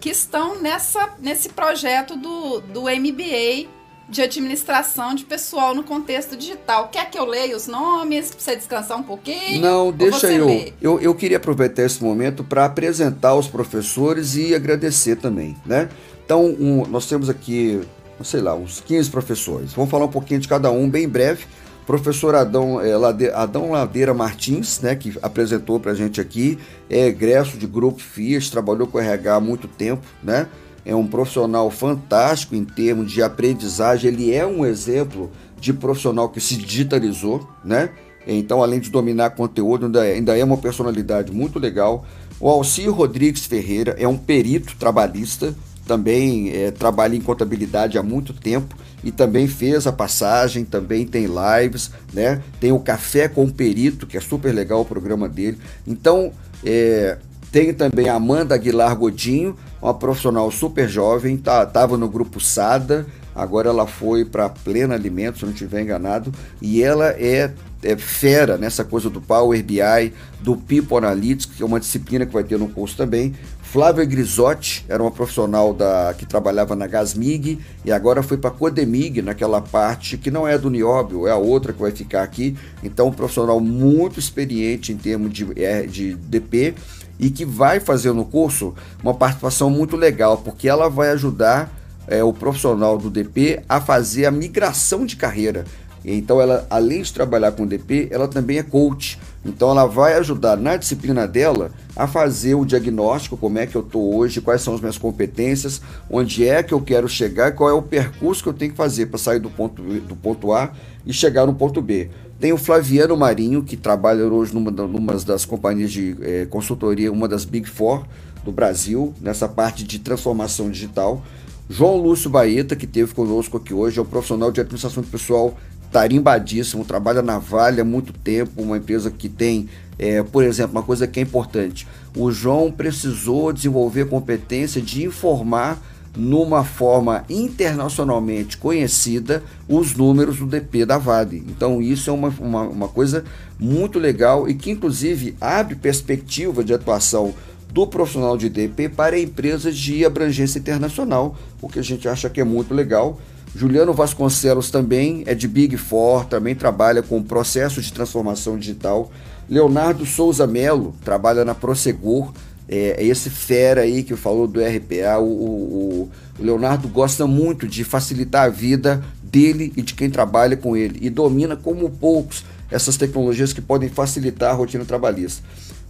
que estão nessa, nesse projeto do, do MBA de administração de pessoal no contexto digital. Quer que eu leia os nomes para você descansar um pouquinho? Não, deixa eu, eu. Eu queria aproveitar esse momento para apresentar os professores e agradecer também, né? Então, um, nós temos aqui, sei lá, uns 15 professores. Vamos falar um pouquinho de cada um bem breve. Professor Adão, é, Lade, Adão Ladeira Martins, né, que apresentou para a gente aqui, é egresso de Grupo FIAS, trabalhou com RH há muito tempo, né? é um profissional fantástico em termos de aprendizagem, ele é um exemplo de profissional que se digitalizou, né? Então, além de dominar conteúdo, ainda é, ainda é uma personalidade muito legal. O Alcir Rodrigues Ferreira é um perito trabalhista, também é, trabalha em contabilidade há muito tempo e também fez a passagem, também tem lives, né? Tem o Café com o Perito, que é super legal o programa dele. Então, é, tem também a Amanda Aguilar Godinho, uma profissional super jovem, tá, tava no grupo SADA, agora ela foi para Plena Alimentos, se não estiver enganado, e ela é, é, fera nessa coisa do Power BI, do People Analytics, que é uma disciplina que vai ter no curso também. Flávia Grisotti era uma profissional da, que trabalhava na Gasmig e agora foi para a Codemig, naquela parte que não é do Nióbio, é a outra que vai ficar aqui. Então, um profissional muito experiente em termos de, é, de DP e que vai fazer no curso uma participação muito legal, porque ela vai ajudar é, o profissional do DP a fazer a migração de carreira. Então, ela, além de trabalhar com DP, ela também é coach. Então, ela vai ajudar na disciplina dela a fazer o diagnóstico, como é que eu estou hoje, quais são as minhas competências, onde é que eu quero chegar, qual é o percurso que eu tenho que fazer para sair do ponto, do ponto A e chegar no ponto B. Tem o Flaviano Marinho, que trabalha hoje numa, numa das companhias de é, consultoria, uma das Big Four do Brasil, nessa parte de transformação digital. João Lúcio Baeta, que esteve conosco aqui hoje, é um profissional de administração pessoal tarimbadíssimo, trabalha na Vale há muito tempo, uma empresa que tem, é, por exemplo, uma coisa que é importante. O João precisou desenvolver competência de informar numa forma internacionalmente conhecida os números do DP da Vale. Então isso é uma, uma, uma coisa muito legal e que inclusive abre perspectiva de atuação do profissional de DP para empresas de abrangência internacional, o que a gente acha que é muito legal. Juliano Vasconcelos também é de Big Four, também trabalha com processo de transformação digital. Leonardo Souza Melo trabalha na Prosegur, é, é, esse fera aí que falou do RPA, o, o, o, Leonardo gosta muito de facilitar a vida dele e de quem trabalha com ele e domina como poucos essas tecnologias que podem facilitar a rotina trabalhista.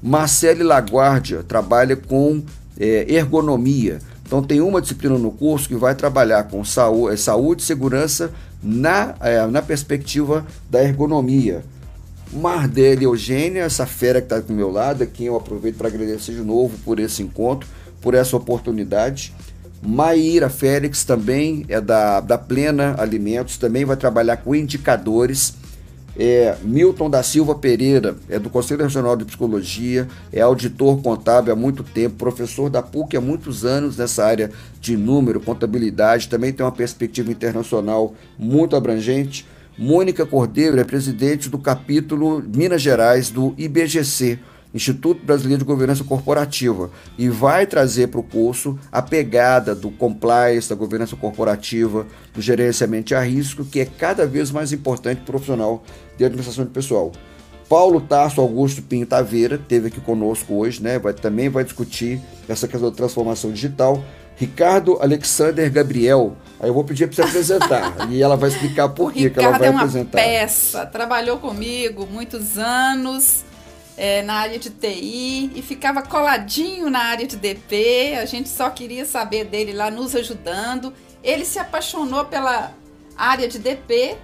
Marcele Laguardia trabalha com é, ergonomia. Então tem uma disciplina no curso que vai trabalhar com saúde, saúde e segurança na, é, na perspectiva da ergonomia. Mardelle Eugênia, essa fera que está do meu lado, a quem eu aproveito para agradecer de novo por esse encontro, por essa oportunidade. Maíra Félix também é da, da Plena Alimentos, também vai trabalhar com indicadores. É, Milton da Silva Pereira é do Conselho Regional de Psicologia, é auditor contábil há muito tempo, professor da PUC há muitos anos nessa área de número, contabilidade, também tem uma perspectiva internacional muito abrangente. Mônica Cordeiro é presidente do capítulo Minas Gerais do IBGC, Instituto Brasileiro de Governança Corporativa, e vai trazer para o curso a pegada do compliance, da governança corporativa, do gerenciamento a risco, que é cada vez mais importante para o profissional de administração de pessoal. Paulo Tarso Augusto Pinho Taveira teve aqui conosco hoje, né? Vai, também vai discutir essa questão da transformação digital. Ricardo Alexander Gabriel Aí eu vou pedir para você apresentar e ela vai explicar por que, que ela vai é uma apresentar. peça, trabalhou comigo muitos anos, é, na área de TI e ficava coladinho na área de DP. A gente só queria saber dele lá nos ajudando. Ele se apaixonou pela área de DP.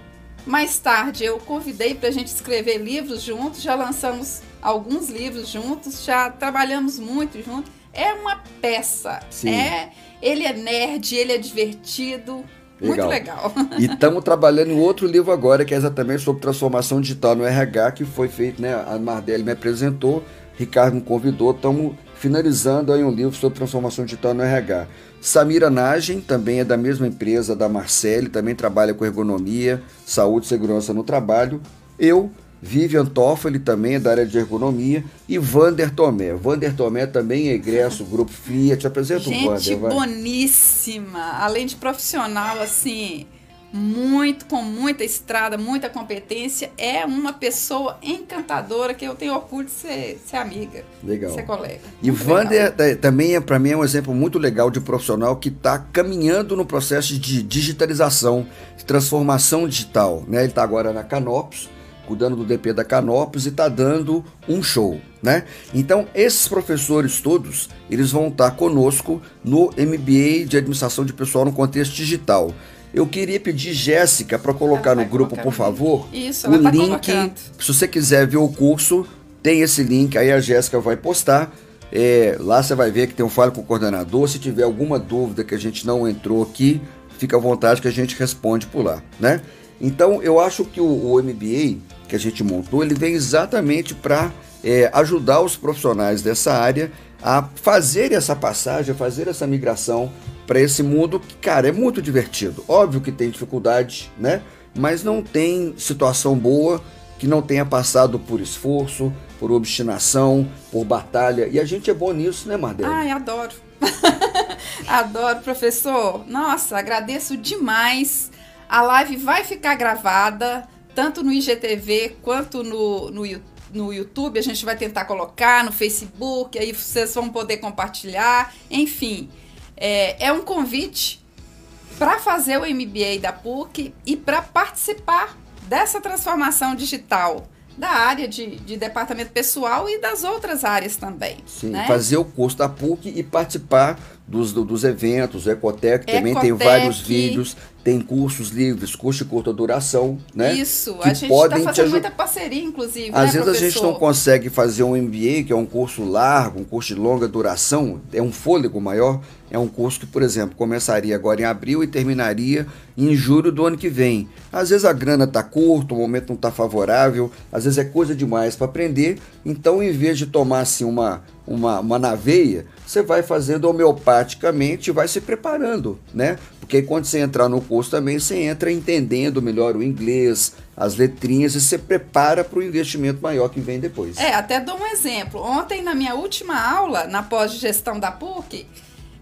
Mais tarde eu convidei para a gente escrever livros juntos, já lançamos alguns livros juntos, já trabalhamos muito juntos. É uma peça. Sim. É, ele é nerd, ele é divertido, Legal. Muito legal. E estamos trabalhando em outro livro agora, que é exatamente sobre transformação digital no RH, que foi feito, né? A Mardelli me apresentou, Ricardo me convidou, estamos finalizando aí um livro sobre transformação digital no RH. Samira Nagem, também é da mesma empresa da Marcele, também trabalha com ergonomia, saúde e segurança no trabalho. Eu Vivian Toffoli também é da área de ergonomia e Vander Tomé. Vander Tomé também é egresso grupo Fiat. Apresenta Gente o Vander. Gente boníssima, além de profissional assim, muito com muita estrada, muita competência, é uma pessoa encantadora que eu tenho orgulho de ser, ser amiga, legal. ser colega. E Vander também é para mim é um exemplo muito legal de profissional que está caminhando no processo de digitalização, de transformação digital, né? Ele está agora na Canopus cuidando do DP da Canopus e está dando um show, né? Então, esses professores todos, eles vão estar tá conosco no MBA de Administração de Pessoal no Contexto Digital. Eu queria pedir Jéssica para colocar no grupo, por favor, Isso, o link. Colocando. Se você quiser ver o curso, tem esse link aí a Jéssica vai postar. É, lá você vai ver que tem um falo com o coordenador. Se tiver alguma dúvida que a gente não entrou aqui, fica à vontade que a gente responde por lá, né? Então eu acho que o, o MBA que a gente montou, ele vem exatamente para é, ajudar os profissionais dessa área a fazer essa passagem, a fazer essa migração para esse mundo que, cara, é muito divertido. Óbvio que tem dificuldade, né? Mas não tem situação boa que não tenha passado por esforço, por obstinação, por batalha. E a gente é bom nisso, né, Mardela? Ai, adoro. adoro, professor. Nossa, agradeço demais. A live vai ficar gravada tanto no IGTV quanto no, no, no YouTube. A gente vai tentar colocar no Facebook, aí vocês vão poder compartilhar. Enfim, é, é um convite para fazer o MBA da PUC e para participar dessa transformação digital da área de, de, departamento pessoal e das outras áreas também. Sim, né? fazer o curso da PUC e participar dos, dos eventos, o Ecotec também Ecotec, tem vários vídeos, tem cursos livres, curso de curta duração, né? Isso, que a gente está fazendo muita parceria, inclusive. Às né, vezes professor? a gente não consegue fazer um MBA, que é um curso largo, um curso de longa duração, é um fôlego maior. É um curso que, por exemplo, começaria agora em abril e terminaria em julho do ano que vem. Às vezes a grana está curta, o momento não está favorável, às vezes é coisa demais para aprender. Então, em vez de tomar assim uma, uma, uma naveia, você vai fazendo homeopaticamente e vai se preparando, né? Porque quando você entrar no curso também, você entra entendendo melhor o inglês, as letrinhas e você prepara para o investimento maior que vem depois. É, até dou um exemplo. Ontem, na minha última aula, na pós-gestão da PUC,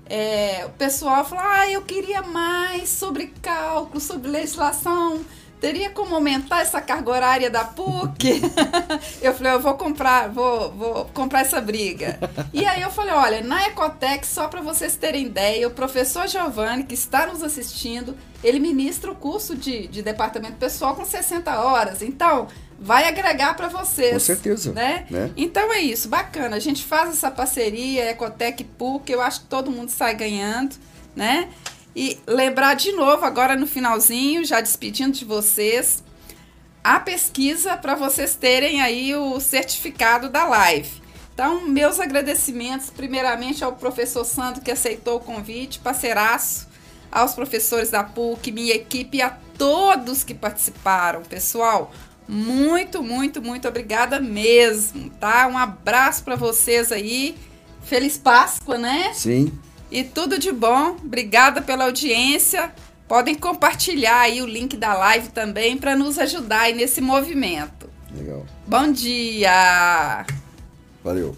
é, o pessoal falou: ah, eu queria mais sobre cálculo, sobre legislação teria como aumentar essa carga horária da PUC? eu falei, eu vou comprar, vou, vou comprar essa briga. E aí eu falei, olha, na Ecotec, só para vocês terem ideia, o professor Giovanni, que está nos assistindo, ele ministra o curso de, de departamento pessoal com 60 horas. Então, vai agregar para vocês. Com certeza. Né? né? Então é isso, bacana. A gente faz essa parceria, Ecotec PUC, eu acho que todo mundo sai ganhando, né? E lembrar de novo, agora no finalzinho, já despedindo de vocês, a pesquisa para vocês terem aí o certificado da live. Então, meus agradecimentos, primeiramente ao professor Sandro que aceitou o convite, parceiraço, aos professores da PUC, minha equipe e a todos que participaram. Pessoal, muito, muito, muito obrigada mesmo, tá? Um abraço para vocês aí. Feliz Páscoa, né? Sim. E tudo de bom. Obrigada pela audiência. Podem compartilhar aí o link da live também para nos ajudar aí nesse movimento. Legal. Bom dia. Valeu.